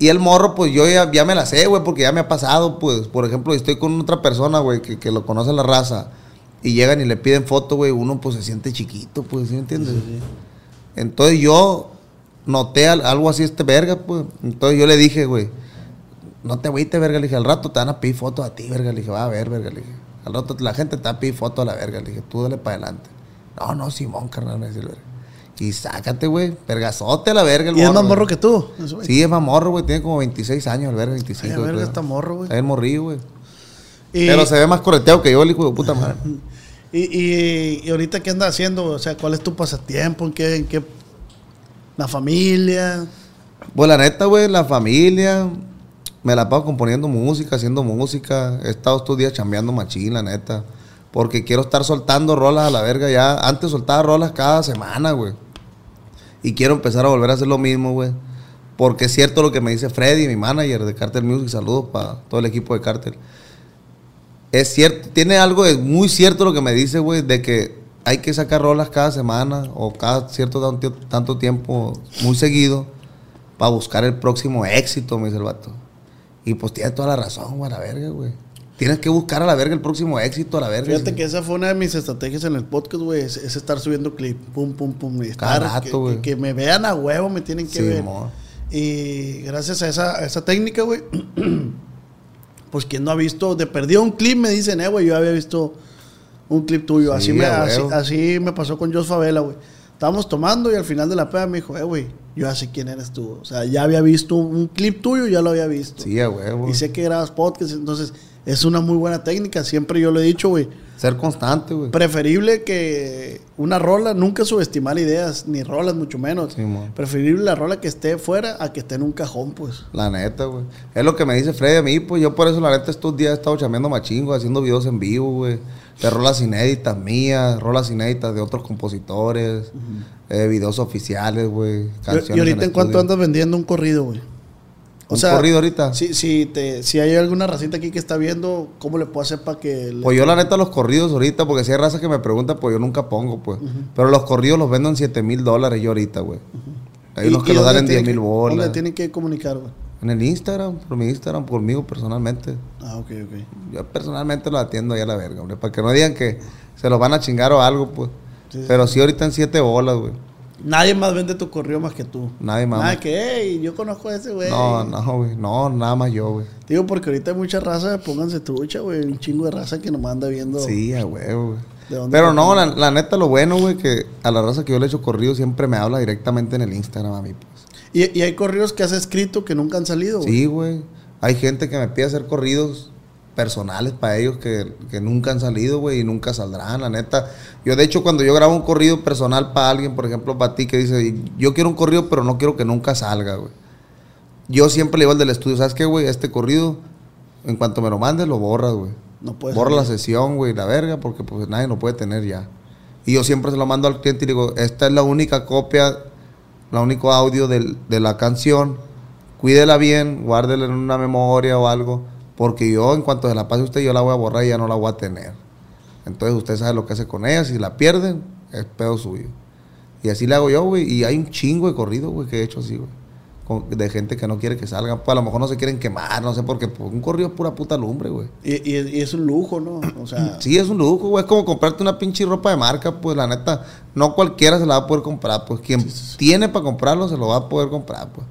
Y el morro, pues yo ya, ya me la sé, güey, porque ya me ha pasado, pues. Por ejemplo, estoy con otra persona, güey, que, que lo conoce la raza. Y llegan y le piden foto, güey. Uno, pues, se siente chiquito, pues, ¿sí me entiendes? Entonces yo noté al- algo así este verga, pues. Entonces yo le dije, güey, no te agüites, verga. Le dije, al rato te van a pedir fotos a ti, verga. Le dije, va a ver, verga. Le dije, al rato la gente te va a pedir fotos a la verga. Le dije, tú dale para adelante. No, no, Simón, carnal, me dice el verga. Y sácate, güey, vergazote a la verga el ¿Y es más morro que tú? Sí, es más morro, güey. Tiene como 26 años, el verga, Ay, 25. a verga, creo. está morro, güey. Está bien morrillo, güey. Y, Pero se ve más correteado que yo, el hijo de puta madre. [laughs] y, y, y ahorita, ¿qué andas haciendo? O sea, ¿cuál es tu pasatiempo? ¿En qué? En qué la familia. Pues la neta, güey, la familia. Me la paso componiendo música, haciendo música. He estado estos días chambeando machín, la neta. Porque quiero estar soltando rolas a la verga ya. Antes soltaba rolas cada semana, güey. Y quiero empezar a volver a hacer lo mismo, güey. Porque es cierto lo que me dice Freddy, mi manager de Cartel Music. Saludos para todo el equipo de Cartel. Es cierto, tiene algo de muy cierto lo que me dice, güey, de que hay que sacar rolas cada semana o cada cierto tanto, tiempo, muy seguido, para buscar el próximo éxito, me dice el vato. Y pues tiene toda la razón, güey, la verga, güey. Tienes que buscar a la verga el próximo éxito, a la verga. Fíjate que esa fue una de mis estrategias en el podcast, güey. Es, es estar subiendo clip. Pum, pum, pum. Y Cada estar, rato, que, que- que me vean a huevo, me tienen que Sí, ver. mo. Y gracias a esa, a esa técnica, güey. [clears throat] pues quien no ha visto, de perdido un clip, me dicen, eh, güey, yo había visto un clip tuyo. Sí, así, me, a así, huevo. así me pasó con Jos Favela, güey. Estábamos tomando y al final de la peda me dijo, eh, güey, yo ya sé quién eres tú. O sea, ya había visto un clip tuyo, ya lo había visto. Sí, a huevo. Y sé que grabas podcast, entonces es una muy buena técnica. Siempre yo lo he dicho, güey. Ser constante, güey. Preferible que una rola, nunca subestimar ideas, ni rolas mucho menos. Sí. Preferible la rola que esté fuera a que esté en un cajón, pues. La neta, güey. Es lo que me dice Freddy a mí, pues yo por eso la neta estos días he estado chameando machingo, haciendo videos en vivo, güey. De rolas inéditas mías, rolas inéditas de otros compositores, eh, videos oficiales, güey. Y- ahorita en cuánto estudio. andas vendiendo un corrido, güey. ¿Un corrido ahorita? Si, si, te, si hay alguna racita aquí que está viendo, ¿cómo le puedo hacer para que... Pues yo la neta los corridos ahorita, porque si hay raza que me pregunta, pues yo nunca pongo, pues. Pero los corridos los vendo en 7 mil dólares yo ahorita, güey. Hay ¿Y- unos que los dan en 10 tienen mil bolas. ¿Dónde tienen que comunicar, güey? En el Instagram, por mi Instagram, conmigo personalmente. Ah, ok, ok. Yo personalmente lo atiendo ahí a la verga, hombre. Para que no digan que se los van a chingar o algo, pues. Sí, sí. Pero sí ahorita en 7 bolas, güey. Nadie más vende tu corrido más que tú. Nadie más. Nada que, hey, yo conozco a ese, güey. No, no, güey. No, nada más yo, güey. Digo, porque ahorita hay mucha raza, pónganse trucha, güey. Un chingo de raza que nos anda viendo. Sí, a huevo, güey. ¿De dónde Pero no, la, la neta, lo bueno, güey, que a la raza que yo le echo corrido siempre me habla directamente en el Instagram a mí, pues. Y, y hay corridos que has escrito que nunca han salido, güey. Sí, güey. Hay gente que me pide hacer corridos personales para ellos que, que nunca han salido, güey, y nunca saldrán, la neta. Yo, de hecho, cuando yo grabo un corrido personal para alguien, por ejemplo, para ti, que dice, yo quiero un corrido, pero no quiero que nunca salga, güey. Yo siempre le digo al del estudio, ¿sabes qué, güey? Este corrido, en cuanto me lo mandes, lo borras, güey. No puede Borra la sesión, güey, la verga, porque pues nadie lo puede tener ya. Y yo siempre se lo mando al cliente y le digo, esta es la única copia, la único audio del- de la canción. Cuídela bien, guárdela en una memoria o algo, porque yo en cuanto se la pase a usted, yo la voy a borrar y ya no la voy a tener. Entonces usted sabe lo que hace con ella, si la pierden, es pedo suyo. Y así le hago yo, güey, y hay un chingo de corrido, güey, que he hecho así, güey. De gente que no quiere que salgan, pues a lo mejor no se quieren quemar, no sé por qué, pues, un corrido es pura puta lumbre, güey. Y, y- y es un lujo, ¿no? O sea, [clears throat] Sí, es un lujo, güey. Es como comprarte una pinche ropa de marca, pues la neta, no cualquiera se la va a poder comprar, pues quien tiene para comprarlo se lo va a poder comprar, pues.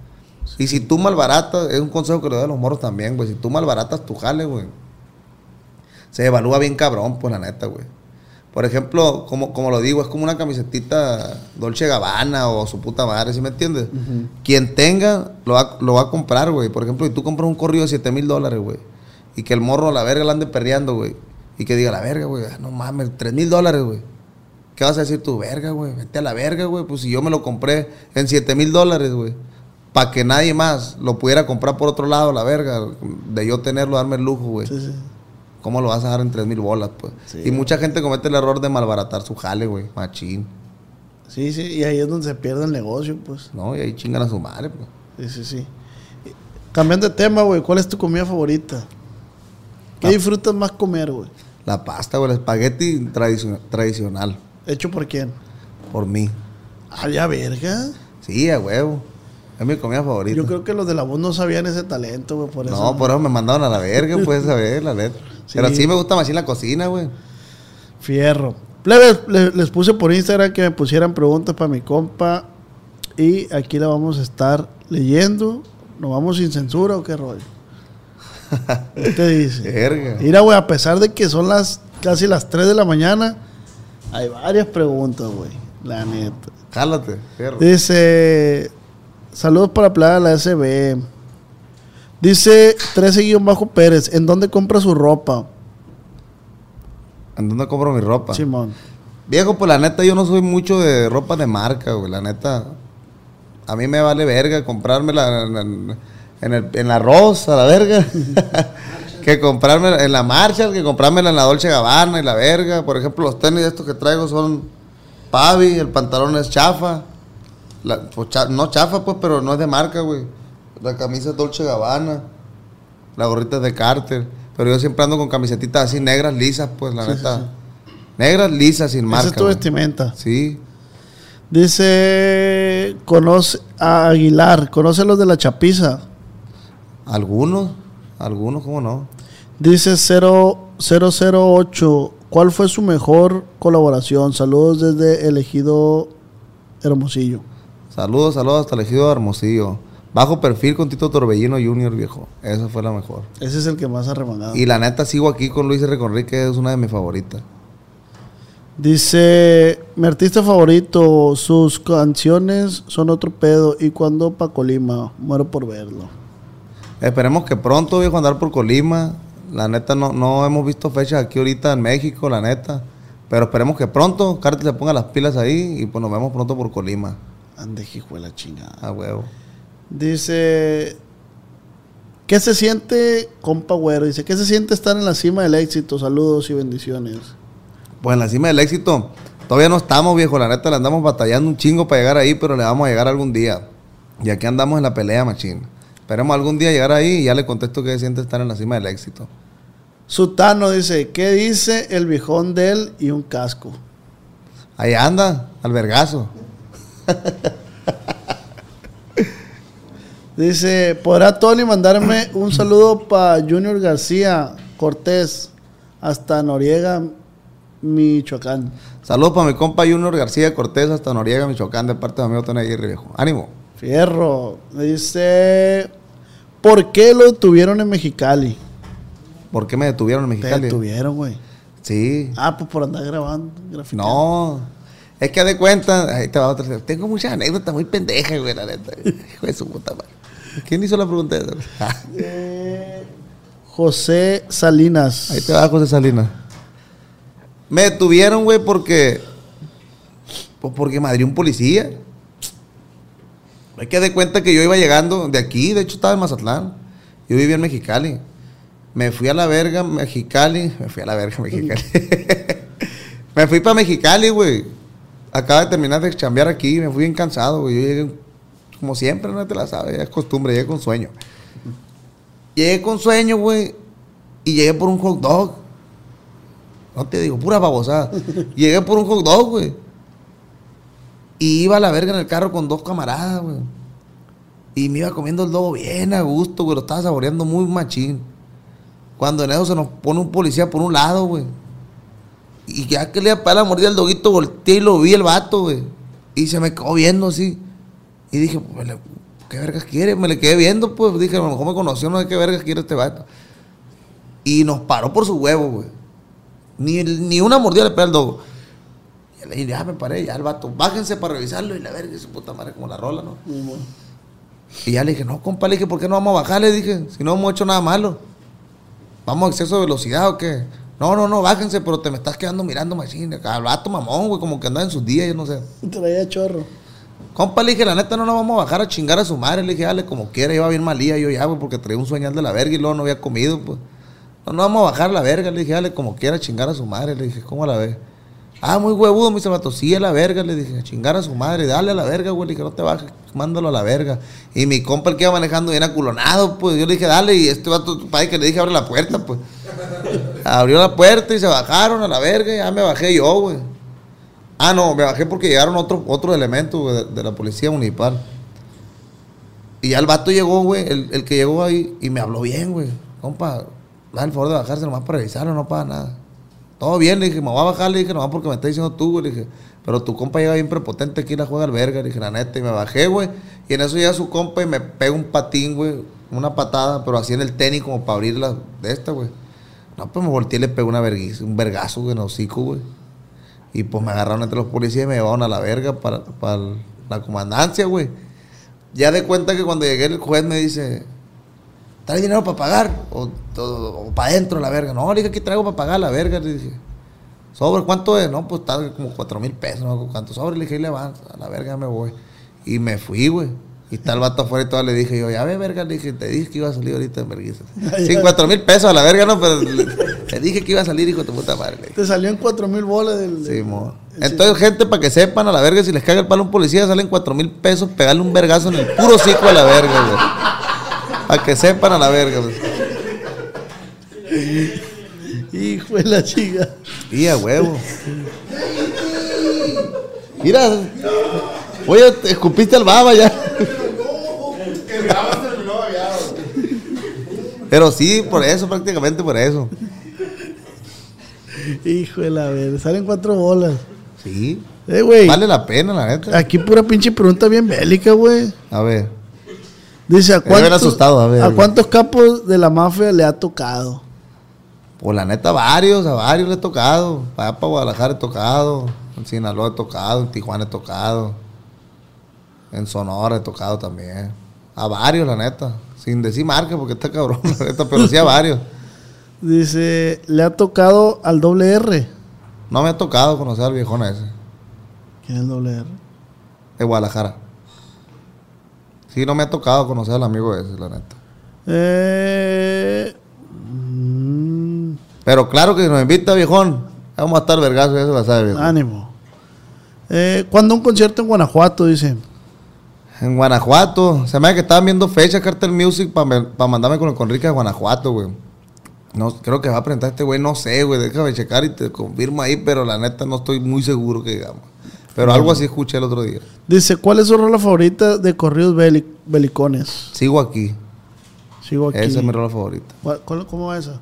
Y si tú malbaratas, es un consejo que le doy a los morros también, güey. Si tú malbaratas tu jale, güey, se evalúa bien cabrón, pues la neta, güey. Por ejemplo, como, como lo digo, es como una camisetita Dolce Gabbana o su puta madre, ¿sí me entiendes? Quien tenga, lo va, lo va a comprar, güey. Por ejemplo, si tú compras un corrido de 7 mil dólares, güey, y que el morro a la verga la ande perreando, güey, y que diga, la verga, güey, ah, no mames, 3 mil dólares, güey. ¿Qué vas a decir tú? Verga, güey, vete a la verga, güey. Pues si yo me lo compré en 7 mil dólares, güey, para que nadie más lo pudiera comprar por otro lado, la verga, de yo tenerlo, darme el lujo, güey. sí, sí. ¿Cómo lo vas a dar en 3 mil bolas, pues? Sí, y mucha gente comete el error de malbaratar su jale, güey, machín. Sí, sí, y ahí es donde se pierde el negocio, pues. ¿No? Y ahí chingan a su madre, pues. Sí, sí, sí. Cambiando de tema, güey, ¿cuál es tu comida favorita? ¿Qué Ah. disfrutas más comer, güey? La pasta, güey, el espagueti tradicio- tradicional, ¿Hecho por quién? por mí. Ah, ya, verga. Sí, a huevo. Es mi comida favorita. Yo creo que los de la voz no sabían ese talento, güey, por eso. no, por eso me mandaron a la verga, pues, a ver, la neta. [laughs] Sí. Pero sí me gusta más en la cocina, güey. Fierro. Les puse por Instagram que me pusieran preguntas para mi compa. Y aquí la vamos a estar leyendo. ¿Nos vamos sin censura o qué rollo? [laughs] ¿Qué te dice? Verga. Mira, güey, a pesar de que son las casi las 3 de la mañana, hay varias preguntas, güey. La neta. Jálate, fierro. Dice, saludos para Playa de la SB. Dice 13-Pérez, ¿en dónde compra su ropa? ¿En dónde compro mi ropa? Simón. Viejo, pues la neta, yo no soy mucho de ropa de marca, güey. La neta, a mí me vale verga comprármela en, en, en el, en la Rosa, la verga. [laughs] que comprarme en la Marshall, que comprármela en la Dolce Gabbana y la verga. Por ejemplo, los tenis estos que traigo son Pavi, el pantalón es chafa. La- pues, cha- no chafa, pues, pero no es de marca, güey. La camisa es Dolce Gabbana. La gorrita es de Carter. Pero yo siempre ando con camisetitas así negras, lisas, pues, la Sí, neta. sí. Negras, lisas, sin marca. Esa es tu vestimenta. Sí. Dice, conoce a Aguilar, conoce los de la chapiza. Algunos, algunos, ¿cómo no? Dice 0, 008, ¿cuál fue su mejor colaboración? Saludos desde Elegido Hermosillo. Saludos, saludos hasta el ejido de Hermosillo. Bajo perfil con Tito Torbellino Junior, viejo. Esa fue la mejor. Ese es el que más ha remangado. Y la neta sigo aquí con Luis R. Conrique, es una de mis favoritas. Dice, mi artista favorito, sus canciones son otro pedo. Y cuando pa' Colima, muero por verlo. Esperemos que pronto, viejo, andar por Colima. La neta, no, no hemos visto fechas aquí ahorita en México, la neta. Pero esperemos que pronto Cartel se ponga las pilas ahí y pues nos vemos pronto por Colima. Ande, hijo de la chingada. A huevo. Dice, ¿qué se siente, compa güero? Dice, ¿qué se siente estar en la cima del éxito? Saludos y bendiciones. Pues en la cima del éxito, todavía no estamos, viejo. La neta, le andamos batallando un chingo para llegar ahí, pero le vamos a llegar algún día. Y aquí andamos en la pelea, machín. Esperemos algún día llegar ahí y ya le contesto que se siente estar en la cima del éxito. Sutano dice, ¿qué dice el viejón de él y un casco? Ahí anda, al vergazo. [laughs] Dice, ¿podrá Tony mandarme un saludo para Junior García Cortés hasta Noriega, Michoacán? Saludos para mi compa Junior García Cortés hasta Noriega, Michoacán, de parte de mi amigo Tony Aguirre, viejo. Ánimo. Fierro. Dice, ¿por qué lo detuvieron en Mexicali? ¿Por qué me detuvieron en Te Mexicali? detuvieron, güey. Sí. Ah, pues por andar grabando, grafiteando. No. Es que de cuenta, ahí te va otra. Tengo muchas anécdotas muy pendejas, güey, la neta. [laughs] Hijo de su puta madre. ¿Quién hizo la pregunta esa? [laughs] Eh, José Salinas. ahí te va José Salinas. Me detuvieron, güey, porque. Pues porque madrió un policía. Hay que de cuenta que yo iba llegando de aquí, de hecho estaba en Mazatlán. Yo vivía en Mexicali. Me fui a la verga, Mexicali. Me fui a la verga, [laughs] Mexicali. me fui para Mexicali, güey. Acaba de terminar de chambear aquí, me fui bien cansado, güey. Yo llegué, como siempre, no te la sabes, ya es costumbre, llegué con sueño. Llegué con sueño, güey, y llegué por un hot dog. No te digo, pura babosada. [laughs] llegué por un hot dog, güey. Y iba a la verga en el carro con dos camaradas, güey. Y me iba comiendo el dogo bien a gusto, güey. Lo estaba saboreando muy machín. Cuando en eso se nos pone un policía por un lado, güey. Y ya que le iba a la mordida al doguito, volteé y lo vi el vato, güey. Y se me quedó viendo así. Y dije, pues, ¿qué vergas quiere? Me le quedé viendo, pues. Dije, a lo mejor me conoció, no sé qué vergas quiere este vato. Y nos paró por su huevo, güey. Ni, ni una mordida le pega al dogo. Y le dije, ya me paré, ya el vato, bájense para revisarlo. Y la verga, su puta madre, como la rola, ¿no? Muy bueno. Y ya le dije, no, compa, le dije, ¿por qué no vamos a bajar? Le dije, si no hemos hecho nada malo. ¿Vamos a exceso de velocidad o qué? No, no, no, bájense, pero te me estás quedando mirando machine. Al vato mamón, güey, como que andaba en sus días, yo no sé. Traía chorro. Compa, le dije, la neta no nos vamos a bajar a chingar a su madre. Le dije, dale como quiera, iba bien malía yo ya, güey, porque traía un sueñal de la verga y luego no había comido, pues. No, no vamos a bajar la verga. Le dije, dale como quiera, a chingar a su madre. Le dije, ¿cómo la ves? Ah, muy huevudo, dice, vato, sí, a la verga. Le dije, a chingar a su madre, dale a la verga, güey. Le dije, no te bajes, mándalo a la verga. Y mi compa, el que iba manejando bien aculonado, pues yo le dije, dale. Y este vato, padre, que le dije, abre la puerta, pues. [laughs] Abrió la puerta y se bajaron a la verga. Y ya me bajé yo, güey. Ah, no, me bajé porque llegaron otros otros elementos güey, de, de la policía municipal. Y ya el vato llegó, güey, el, el que llegó ahí, y me habló bien, güey. Compa, da el favor de bajarse nomás para revisarlo, no pasa nada. Todo bien, le dije, me voy a bajar, le dije, nomás porque me está diciendo tú, güey. Le dije, pero tu compa llega bien prepotente aquí, la juega al verga. Le dije, la neta, y me bajé, güey. Y en eso llega su compa y me pega un patín, güey, una patada, pero así en el tenis como para abrirla de esta, güey. No, pues me volteé y le pegué una verguiza, un vergazo, güey, en hocico, güey. Y pues me agarraron entre los policías y me llevaron a la verga para, para la comandancia, güey. Ya de cuenta que cuando llegué el juez me dice, ¿traes dinero para pagar? O, para adentro la verga. No, le dije, aquí traigo para pagar la verga. Le dije, ¿sobre cuánto es? No, pues está como cuatro mil pesos, no cuánto. Sobre, le dije, y le van, a la verga me voy. Y me fui, güey. Y está el vato afuera y todo, le dije yo, ya ve, verga, le dije, te dije que iba a salir ahorita en vergüenza. Sin cuatro mil pesos a la verga, no, pero le, le dije que iba a salir, hijo de tu puta madre. le dije. Te salió en cuatro mil bolas del. Sí, mo. Entonces, gente, para que sepan, a la verga, si les caga el palo a un policía, salen cuatro mil pesos, pegarle un vergazo en el puro cico a la verga, güey. Para que sepan a la verga, güey. Hijo de la chica. Y a huevo. Mira. Oye, te escupiste al baba ya. Pero sí, por eso, prácticamente por eso. Hijo de la verga. Salen cuatro bolas. Sí. Eh, güey. Vale la pena, la neta. Aquí pura pinche pregunta bien bélica, güey. A ver. Dice, ¿a cuántos, asustado, a ver, ¿a güey. cuántos capos de la mafia le ha tocado? Pues la neta, varios, a varios le he tocado. Para para Guadalajara he tocado. En Sinaloa he tocado. En Tijuana he tocado. En Sonora he tocado también. A varios, la neta. Sin decir marca, porque está cabrón, la neta, pero sí a varios. [laughs] Dice, ¿le ha tocado al doble R? No me ha tocado conocer al viejón ese. ¿Quién es el doble R? De Guadalajara. Sí, no me ha tocado conocer al amigo ese, la neta. Eh, mm, Pero claro que si nos invita, viejón. Vamos a estar vergazo, ya se la sabe, viejón. ánimo. Eh, ¿Cuándo un concierto en Guanajuato? Dice. En Guanajuato. Se me hace que estaban viendo fecha Cartel Music para mandarme con el Conrique a Guanajuato, güey. No, creo que va a presentar este güey, no sé, güey. Déjame checar y te confirmo ahí, pero la neta no estoy muy seguro que digamos. Pero algo así escuché el otro día. Dice, ¿cuál es su rola favorita de corridos beli- belicones? Sigo aquí. Sigo aquí. Esa es mi rola favorita. ¿Cuál- cuál- ¿Cómo va esa?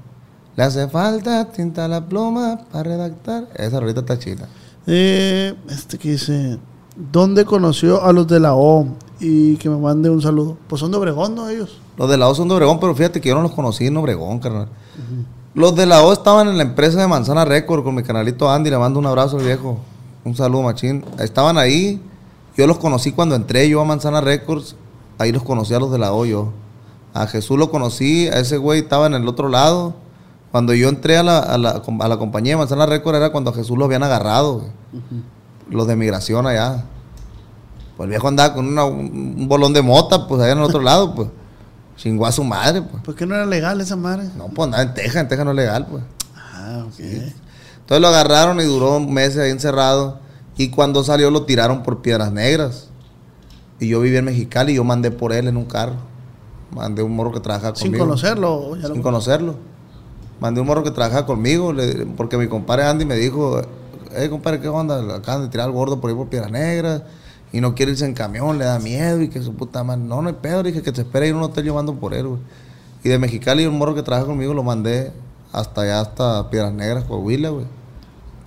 Le hace falta tinta a la pluma para redactar. Esa rolita está chida. Eh, este que dice, ¿dónde conoció a los de la O? Y que me mande un saludo. Pues son de Obregón, ¿no? Ellos. Los de la O son de Obregón, pero fíjate que yo no los conocí en Obregón, carnal. Los de la O estaban en la empresa de Manzana Record con mi canalito Andy. Le mando un abrazo al viejo. Un saludo, machín. Estaban ahí. Yo los conocí cuando entré yo a Manzana Records. Ahí los conocí a los de la O yo. A Jesús lo conocí. A ese güey estaba en el otro lado. Cuando yo entré a la, a la, a la compañía de Manzana Record era cuando a Jesús lo habían agarrado. Los de migración allá. Pues el viejo andaba con una- un, un bolón de mota, pues allá en el otro lado, pues. Chingó a su madre, pues. ¿Por qué no era legal esa madre? No, pues andaba en Texas, en Texas no es legal, pues. Ah, ok. Entonces lo agarraron y duró meses ahí encerrado. Y cuando salió lo tiraron por Piedras Negras. Y yo vivía en Mexicali y yo mandé por él en un carro. Mandé un morro que trabajaba Sin conmigo. conocerlo. ya lo- Sin conocerlo. Mandé un morro que trabajaba conmigo, le- porque mi compadre Andy me dijo, eh, compadre, ¿qué onda? Acaban de tirar al gordo por ahí por Piedras Negras y no quiere irse en camión, le da miedo y que su puta madre. No, no hay pedo, dije que te espere ir a un hotel llevando por él, güey. Y de Mexicali, un morro que trabaja conmigo, lo mandé hasta allá, hasta Piedras Negras, Coahuila, güey.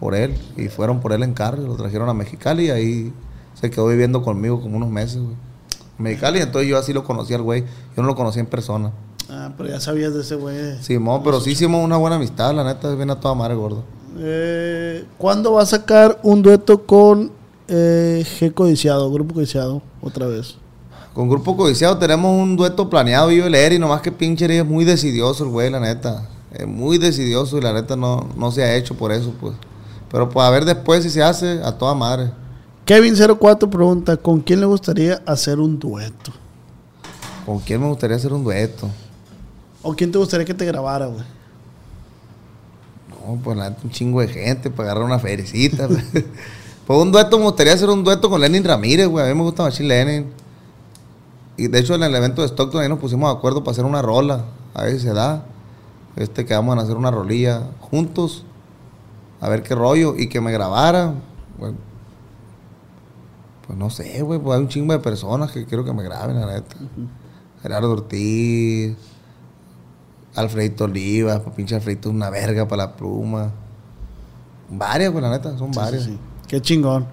Por él. Y fueron por él en carro, y lo trajeron a Mexicali y ahí se quedó viviendo conmigo como unos meses, güey. Mexicali, entonces yo así lo conocí al güey. Yo no lo conocí en persona. Ah, pero ya sabías de ese güey. Simón, pero sí hicimos una buena amistad, la neta, viene a toda madre gordo. Eh, ¿Cuándo va a sacar un dueto con eh, G Codiciado, Grupo Codiciado, otra vez? Con Grupo Codiciado tenemos un dueto planeado, yo y el Eri, nomás que pinche es muy decidioso el güey, la neta. Es muy decidioso y la neta no, no se ha hecho por eso, pues. Pero pues a ver después si se hace a toda madre. Kevin04 pregunta, ¿con quién le gustaría hacer un dueto? ¿Con quién me gustaría hacer un dueto? ¿O quién te gustaría que te grabara, güey? No, pues un chingo de gente para agarrar una ferecita. [laughs] pues un dueto, me gustaría hacer un dueto con Lenin Ramírez, güey. A mí me gusta Machine Lenin. Y de hecho en el evento de Stockton ahí nos pusimos de acuerdo para hacer una rola. A ver si se da. Este que vamos a hacer una rolilla juntos. A ver qué rollo. Y que me grabara. güey. Pues no sé, güey. Pues hay un chingo de personas que quiero que me graben, la neta. Gerardo Ortiz. Alfredito Olivas, pues pinche Alfredito es una verga para la pluma. Varias, pues la neta, son varias. Sí, sí. Qué chingón.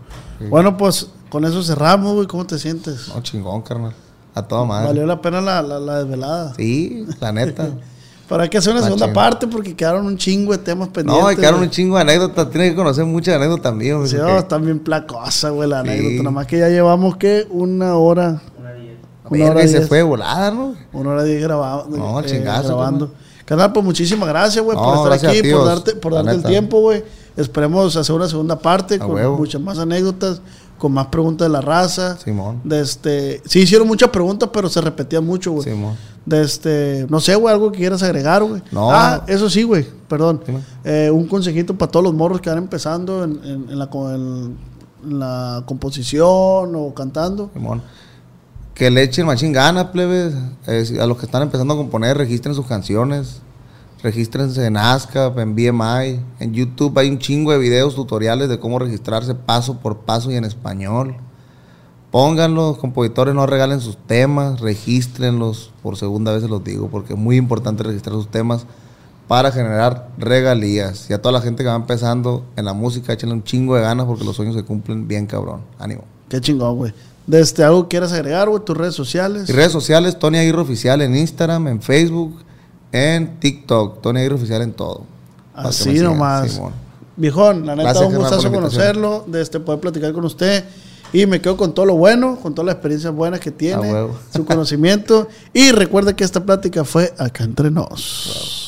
Bueno, pues con eso cerramos, güey. ¿Cómo te sientes? No, chingón, carnal. A toda madre. Valió la pena la, la, la desvelada. Sí, la neta. [laughs] Pero hay que hacer una Machín. segunda parte porque quedaron un chingo de temas pendientes. no, hay que dar güey. un chingo de anécdotas. Tienes que conocer muchas anécdotas mías. Sí, oh, está bien placosa, güey, la Sí. anécdota. Nada más que ya llevamos, ¿qué? Una hora. Una hora y se diez. fue volada, ¿no? Una hora diez grabado, No, eh, chingazo, grabando. Canal, pues muchísimas gracias, güey, No, por estar aquí, por darte, por darte el tiempo, güey. Esperemos hacer una segunda parte A con huevo. muchas más anécdotas, con más preguntas de la raza. Simón. De este, sí hicieron muchas preguntas, pero se repetían mucho, güey. Simón. De este, no sé, güey, algo que quieras agregar, güey. No. Ah, eso sí, güey, perdón. Eh, un consejito para todos los morros que van empezando en, en- en la, co- en- en la composición o cantando. Simón. Que le echen machín ganas, plebes. Eh, a los que están empezando a componer, registren sus canciones. Regístrense en ASCAP, en BMI. En YouTube hay un chingo de videos tutoriales de cómo registrarse paso por paso y en español. Pónganlos, compositores, no regalen sus temas, regístrenlos. Por segunda vez se los digo, porque es muy importante registrar sus temas para generar regalías. Y a toda la gente que va empezando en la música, échenle un chingo de ganas porque los sueños se cumplen bien cabrón. Ánimo. Qué chingón, güey. De este, algo que quieras agregar, güey, tus redes sociales. Mis redes sociales, Tony Aguirre Oficial en Instagram, en Facebook, en TikTok. Tony Aguirre Oficial en todo. Así nomás. Simón. Viejón, la neta, Gracias, un gustazo conocerlo, de este, poder platicar con usted. Y me quedo con todo lo bueno, con todas las experiencias buenas que tiene, su conocimiento. Y recuerda que esta plática fue acá entre nos.